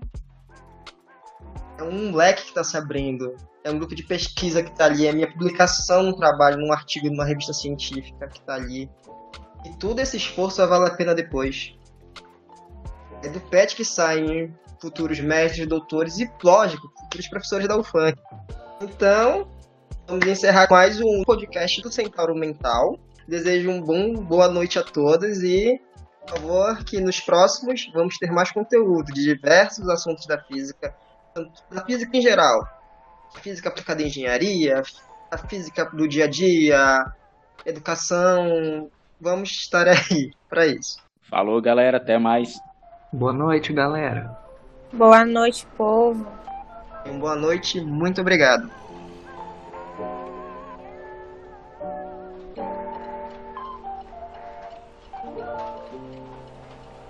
é um leque que está se abrindo é um grupo de pesquisa que está ali, é minha publicação no trabalho, num artigo numa revista científica que está ali. E todo esse esforço vai valer a pena depois. É do PET que saem futuros mestres, doutores e, lógico, futuros professores da UFAM. Então, vamos encerrar mais um podcast do Centauro Mental. Desejo um bom boa noite a todos e, por favor, que nos próximos vamos ter mais conteúdo de diversos assuntos da física, da física em geral, física aplicada em engenharia, a física do dia a dia, educação. Vamos estar aí para isso. Falou, galera. Até mais. Boa noite, galera. Boa noite, povo. Boa noite, muito obrigado.